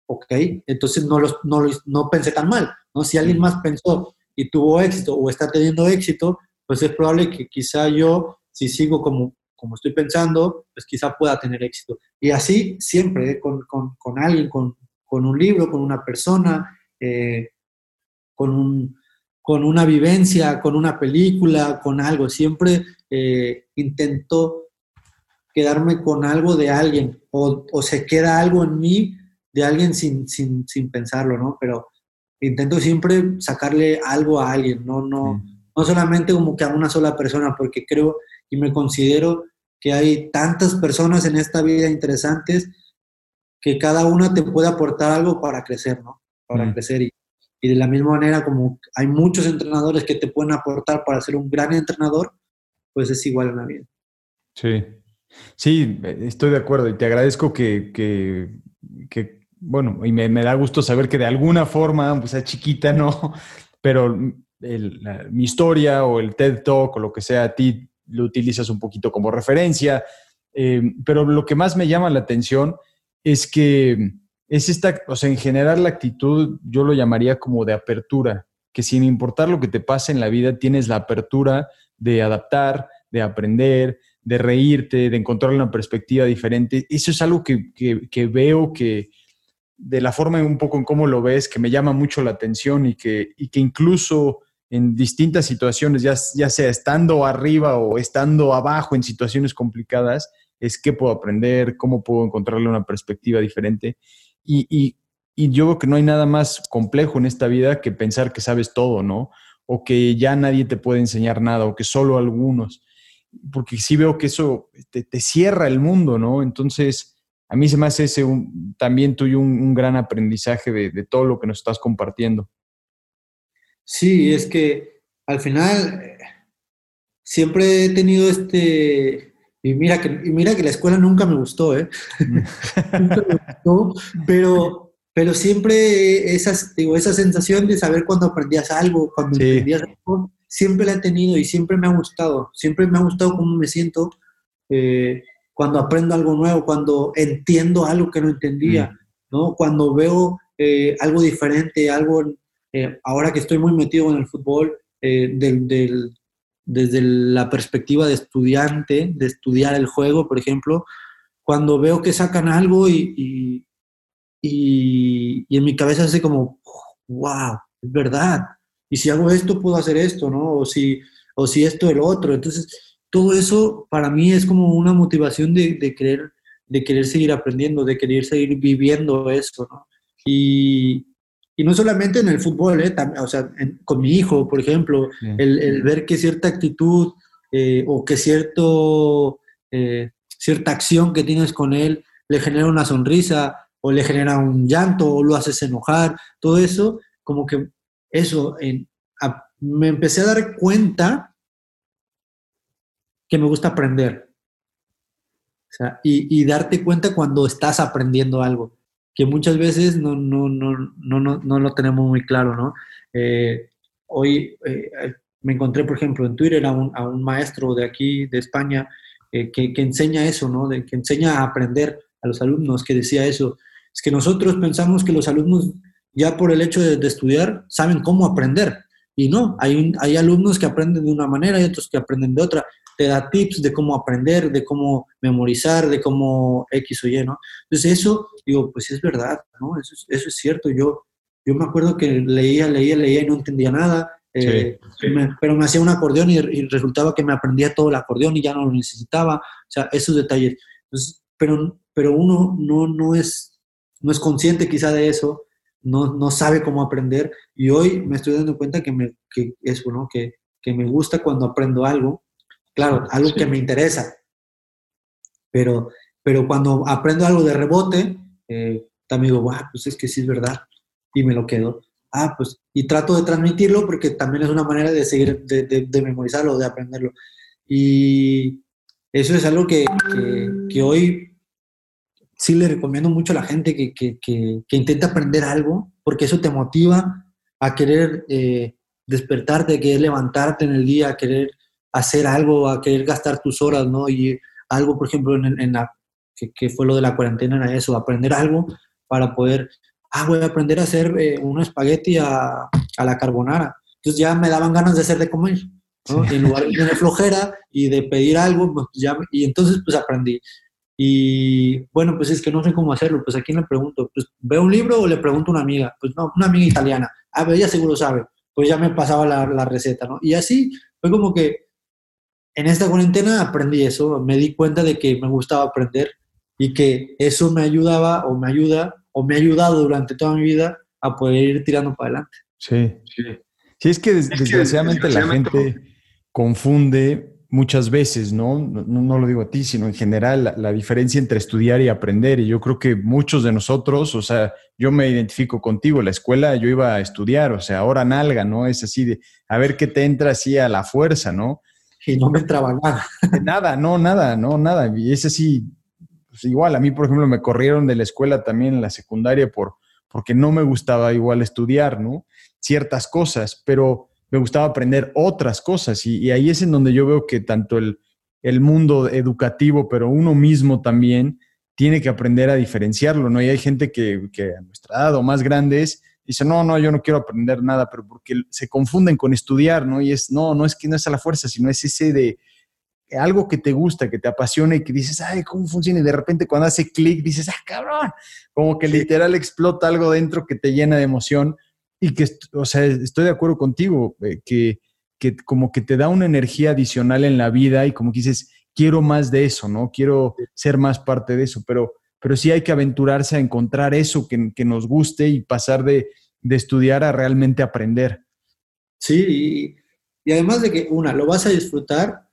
S1: ok, entonces no, los, no, no pensé tan mal, ¿no? Si alguien más pensó y tuvo éxito o está teniendo éxito, pues es probable que quizá yo, si sigo como, como estoy pensando, pues quizá pueda tener éxito. Y así siempre, ¿eh? con, con, con, alguien, con, con, un libro, con una persona, eh, con, un, con una vivencia, con una película, con algo. Siempre eh, intento quedarme con algo de alguien o, o, se queda algo en mí de alguien sin, sin, sin pensarlo, ¿no? Pero intento siempre sacarle algo a alguien, no, no, no solamente como que a una sola persona, porque creo y me considero que hay tantas personas en esta vida interesantes que cada una te puede aportar algo para crecer, ¿no? Para mm. crecer. Y, y, de la misma manera como hay muchos entrenadores que te pueden aportar para ser un gran entrenador, pues es igual en la vida.
S2: Sí, sí, estoy de acuerdo y te agradezco que, que, que bueno, y me, me, da gusto saber que de alguna forma, pues sea chiquita, ¿no? [laughs] Pero mi historia o el TED Talk o lo que sea, a ti lo utilizas un poquito como referencia, eh, pero lo que más me llama la atención es que es esta, o sea, en general la actitud yo lo llamaría como de apertura, que sin importar lo que te pase en la vida, tienes la apertura de adaptar, de aprender, de reírte, de encontrar una perspectiva diferente. Eso es algo que, que veo que, de la forma un poco en cómo lo ves, que me llama mucho la atención y que, y que incluso en distintas situaciones, ya, ya sea estando arriba o estando abajo en situaciones complicadas, es qué puedo aprender, cómo puedo encontrarle una perspectiva diferente. Y, y, y, yo creo que no hay nada más complejo en esta vida que pensar que sabes todo, ¿no? O que ya nadie te puede enseñar nada, o que solo algunos. Porque sí veo que eso te, te cierra el mundo, ¿no? Entonces, a mí se me hace ese un, también tuyo un, un gran aprendizaje de, de todo lo que nos estás compartiendo.
S1: Sí, es que al final eh, siempre he tenido este... Y mira que, mira que la escuela nunca me gustó, ¿eh? [laughs] nunca me gustó, pero, pero siempre esas, digo, esa sensación de saber cuando aprendías algo, cuando entendías algo, siempre la he tenido y siempre me ha gustado. Siempre me ha gustado cómo me siento eh, cuando aprendo algo nuevo, cuando entiendo algo que no entendía, mm. ¿no? Cuando veo eh, algo diferente, algo eh, ahora que estoy muy metido en el fútbol, eh, desde la perspectiva de estudiante, de estudiar el juego, por ejemplo, cuando veo que sacan algo y, y, en mi cabeza hace como, wow, es verdad, y si hago esto, puedo hacer esto, ¿no? O si, o si esto, el otro. Entonces, todo eso para mí es como una motivación de, de querer, de querer seguir aprendiendo, de querer seguir viviendo eso, ¿no? Y, y no solamente en el fútbol, ¿eh? o sea, con mi hijo, por ejemplo, el, el, ver que cierta actitud eh, o que cierto, eh, cierta acción que tienes con él le genera una sonrisa o le genera un llanto o lo haces enojar, todo eso, como que eso, en, me empecé a dar cuenta que me gusta aprender. O sea, y, y, darte cuenta cuando estás aprendiendo algo, que muchas veces no, no, no, no, no lo tenemos muy claro, ¿no? Eh, hoy eh, me encontré, por ejemplo, en Twitter a un, a un maestro de aquí, de España, eh, que, que, enseña eso, ¿no? De, que enseña a aprender a los alumnos, que decía eso. Es que nosotros pensamos que los alumnos, ya por el hecho de, de estudiar, saben cómo aprender. Y no, hay, hay alumnos que aprenden de una manera y otros que aprenden de otra te da tips de cómo aprender, de cómo memorizar, de cómo X o Y, ¿no? Entonces eso, digo, pues es verdad, ¿no? Eso, eso es cierto. Yo, yo me acuerdo que leía, leía, leía y no entendía nada, eh, sí. me, pero me hacía un acordeón y, y, resultaba que me aprendía todo el acordeón y ya no lo necesitaba, o sea, esos detalles. Entonces, pero, pero uno no, no, es, no es consciente quizá de eso, no, no sabe cómo aprender y hoy me estoy dando cuenta que, me, que eso, ¿no? Que, que me gusta cuando aprendo algo Claro, algo que me interesa. Pero, pero cuando aprendo algo de rebote, eh, también digo, wow, pues es que sí es verdad. Y me lo quedo. Ah, pues, y trato de transmitirlo porque también es una manera de seguir, de, de, de memorizarlo, de aprenderlo. Y eso es algo que, que, que, hoy sí le recomiendo mucho a la gente que, que, que intente aprender algo, porque eso te motiva a querer eh, despertarte, a querer levantarte en el día, a querer hacer algo, a querer gastar tus horas, ¿no? Y algo, por ejemplo, en, en la, que, que, fue lo de la cuarentena, era eso, aprender algo para poder, ah, voy a aprender a hacer eh, un espagueti a, a, la carbonara. Entonces ya me daban ganas de hacer de comer, ¿no? Sí. En lugar de tener flojera y de pedir algo, pues ya, y entonces pues aprendí. Y bueno, pues es que no sé cómo hacerlo, pues a quién le pregunto, pues veo un libro o le pregunto a una amiga, pues no, una amiga italiana, a ver, ella seguro sabe, pues ya me pasaba la, la receta, ¿no? Y así fue como que en esta cuarentena aprendí eso, me di cuenta de que me gustaba aprender y que eso me ayudaba o me ayuda o me ha ayudado durante toda mi vida a poder ir tirando para adelante.
S2: Sí, sí. Sí, es que des es desgraciadamente, que desgraciadamente la gente confunde muchas veces, ¿no? ¿no? No, lo digo a ti, sino en general, la, la, diferencia entre estudiar y aprender. Y yo creo que muchos de nosotros, o sea, yo me identifico contigo, la escuela yo iba a estudiar, o sea, ahora nalga, ¿no? Es así de, a ver qué te entra así a la fuerza, ¿no?
S1: Y no me entraba nada.
S2: no, nada, no, nada. Y es así, pues igual, a mí, por ejemplo, me corrieron de la escuela también en la secundaria por, porque no me gustaba igual estudiar, ¿no? Ciertas cosas, pero me gustaba aprender otras cosas. Y, y ahí es en donde yo veo que tanto el, el mundo educativo, pero uno mismo también, tiene que aprender a diferenciarlo, ¿no? Y hay gente que, que a nuestra edad o más grandes dice, no, no, yo no quiero aprender nada, pero porque se confunden con estudiar, ¿no? Y es, no, no es que no es a la fuerza, sino es ese de algo que te gusta, que te apasiona y que dices, ay, ¿cómo funciona? Y de repente cuando hace clic dices, ah, cabrón, como que sí. literal explota algo dentro que te llena de emoción y que, o sea, estoy de acuerdo contigo, eh, que, que como que te da una energía adicional en la vida y como que dices, quiero más de eso, ¿no? Quiero ser más parte de eso, pero pero sí hay que aventurarse a encontrar eso que, que nos guste y pasar de, de, estudiar a realmente aprender.
S1: Sí, y, además de que, una, lo vas a disfrutar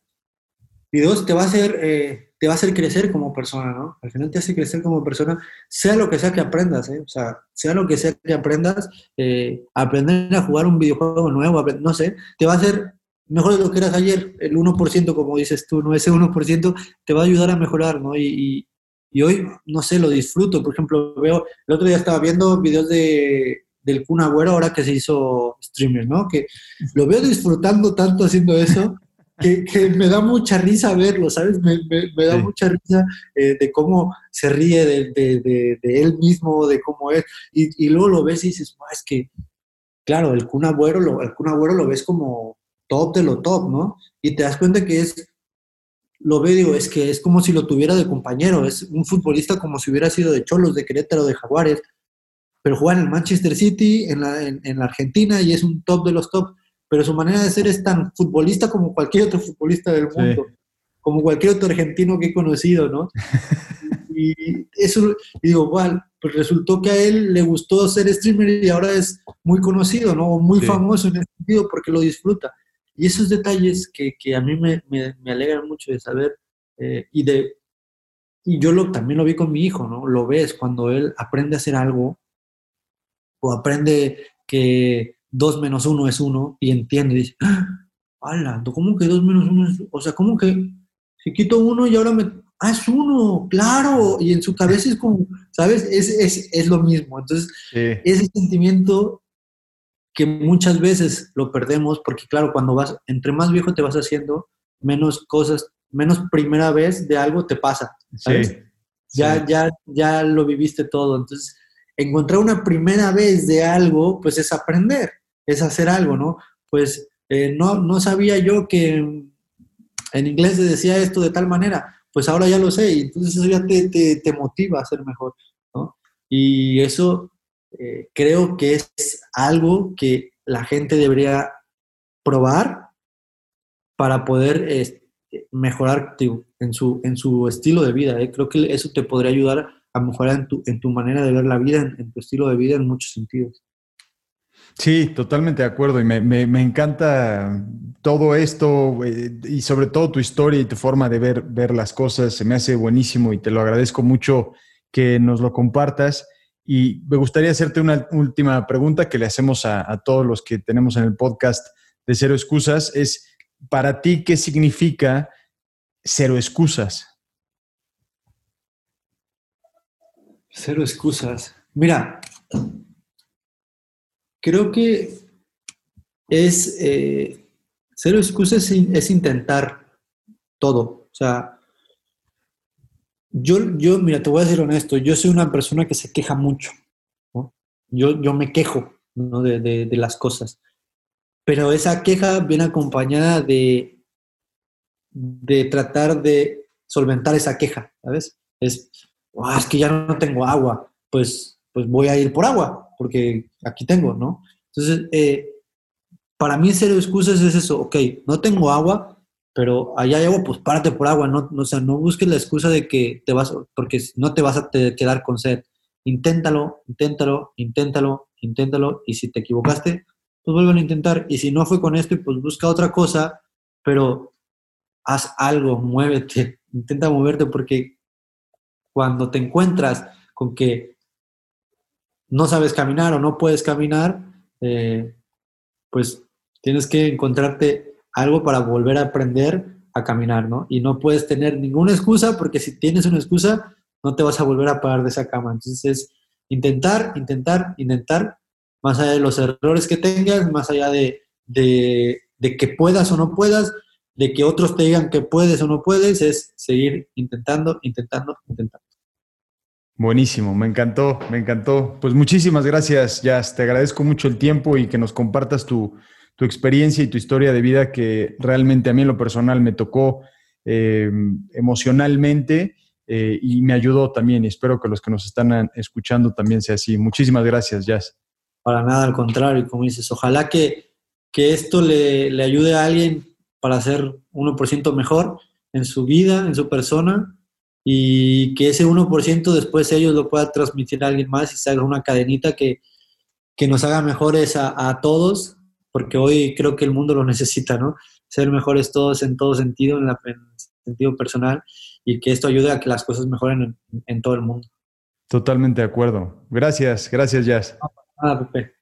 S1: y dos, te va a hacer, eh, te va a hacer crecer como persona, ¿no? Al final te hace crecer como persona, sea lo que sea que aprendas, ¿eh? O sea, sea lo que sea que aprendas, eh, aprender a jugar un videojuego nuevo, no sé, te va a hacer mejor de lo que eras ayer, el 1%, como dices tú, ¿no? Ese 1% te va a ayudar a mejorar, ¿no? Y, y hoy, no sé, lo disfruto. Por ejemplo, veo, el otro día estaba viendo videos de, del Kun Agüero ahora que se hizo streamer, ¿no? Que lo veo disfrutando tanto haciendo eso que, que me da mucha risa verlo, ¿sabes? Me, me, me da sí. mucha risa eh, de cómo se ríe de, de, de, de, él mismo, de cómo es. Y, y luego lo ves y dices, es que, claro, el Kun Agüero lo, el Kun Agüero lo ves como top de lo top, ¿no? Y te das cuenta que es lo veo digo, es que es como si lo tuviera de compañero, es un futbolista como si hubiera sido de Cholos, de Querétaro, de Jaguares, pero juega en el Manchester City, en la, en, la Argentina y es un top de los top, pero su manera de ser es tan futbolista como cualquier otro futbolista del mundo, como cualquier otro argentino que he conocido, ¿no? [laughs] y eso, y digo, igual, pues resultó que a él le gustó ser streamer y ahora es muy conocido, ¿no? Muy famoso en ese sentido porque lo disfruta. Y esos detalles que, que a mí me, me, me, alegran mucho de saber eh, y de... Y yo lo, también lo vi con mi hijo, ¿no? Lo ves cuando él aprende a hacer algo o aprende que 2 menos 1 es 1 y entiende, dice, ¡Hala! ¿Cómo que 2 menos 1 es O sea, ¿cómo que si quito uno y ahora me... Ah, es uno, claro. Y en su cabeza es como, ¿sabes? Es, es, es lo mismo. Entonces, ese sentimiento que muchas veces lo perdemos, porque claro, cuando vas, entre más viejo te vas haciendo, menos cosas, menos primera vez de algo te pasa, ¿sabes? Ya, ya, ya lo viviste todo. Entonces, encontrar una primera vez de algo, pues es aprender, es hacer algo, ¿no? Pues eh, no, no sabía yo que en inglés se decía esto de tal manera, pues ahora ya lo sé, y entonces eso ya te, te, te motiva a ser mejor, ¿no? Y eso eh, creo que es algo que la gente debería probar para poder este, mejorar en, su, en su estilo de vida. ¿eh? Creo que eso te podría ayudar a mejorar en tu, en tu manera de ver la vida, en, tu estilo de vida en muchos sentidos.
S2: Sí, totalmente de acuerdo y me, me, encanta todo esto eh, y sobre todo tu historia y tu forma de ver, ver las cosas. Se me hace buenísimo y te lo agradezco mucho que nos lo compartas. Y me gustaría hacerte una última pregunta que le hacemos a, todos los que tenemos en el podcast de Cero Excusas. Es, para ti, ¿qué significa cero excusas?
S1: Cero excusas. Mira, creo que es eh, cero excusas es intentar todo. O sea, yo, yo, mira, te voy a ser honesto, yo soy una persona que se queja mucho, Yo, yo me quejo, de, de, las cosas. Pero esa queja viene acompañada de, de tratar de solventar esa queja, ¿sabes? Es, es que ya no tengo agua, pues, pues voy a ir por agua, porque aquí tengo, ¿no? Entonces, eh, para mí cero excusas es eso, ok, no tengo agua, pero allá hay agua, pues párate por agua, no, o sea, no busques la excusa de que te vas, porque no te vas a quedar con sed. Inténtalo, inténtalo, inténtalo, inténtalo, y si te equivocaste, pues vuelve a intentar, y si no fue con esto, pues busca otra cosa, pero haz algo, muévete, [laughs] intenta moverte, porque cuando te encuentras con que no sabes caminar o no puedes caminar, eh, pues tienes que encontrarte algo para volver a aprender a caminar, ¿no? Y no puedes tener ninguna excusa porque si tienes una excusa, no te vas a volver a parar de esa cama. Entonces es intentar, intentar, intentar, más allá de los errores que tengas, más allá de, de, de que puedas o no puedas, de que otros te digan que puedes o no puedes, es seguir intentando, intentando, intentando.
S2: Buenísimo, me encantó, me encantó. Pues muchísimas gracias, Jazz. Te agradezco mucho el tiempo y que nos compartas tu, tu experiencia y tu historia de vida que realmente a mí en lo personal me tocó eh, emocionalmente eh, y me ayudó también y espero que los que nos están escuchando también sea así. Muchísimas gracias, Jazz.
S1: Para nada, al contrario, como dices, ojalá que, que esto le, le ayude a alguien para ser 1% mejor en su vida, en su persona, y que ese 1% después ellos lo puedan transmitir a alguien más y se haga una cadenita que, que nos haga mejores a, a todos porque hoy creo que el mundo lo necesita, ¿no? Ser mejores todos en todo sentido, en, el sentido personal, y que esto ayude a que las cosas mejoren en, todo el mundo.
S2: Totalmente de acuerdo. Gracias, gracias, Jazz.
S1: Nada, Pepe.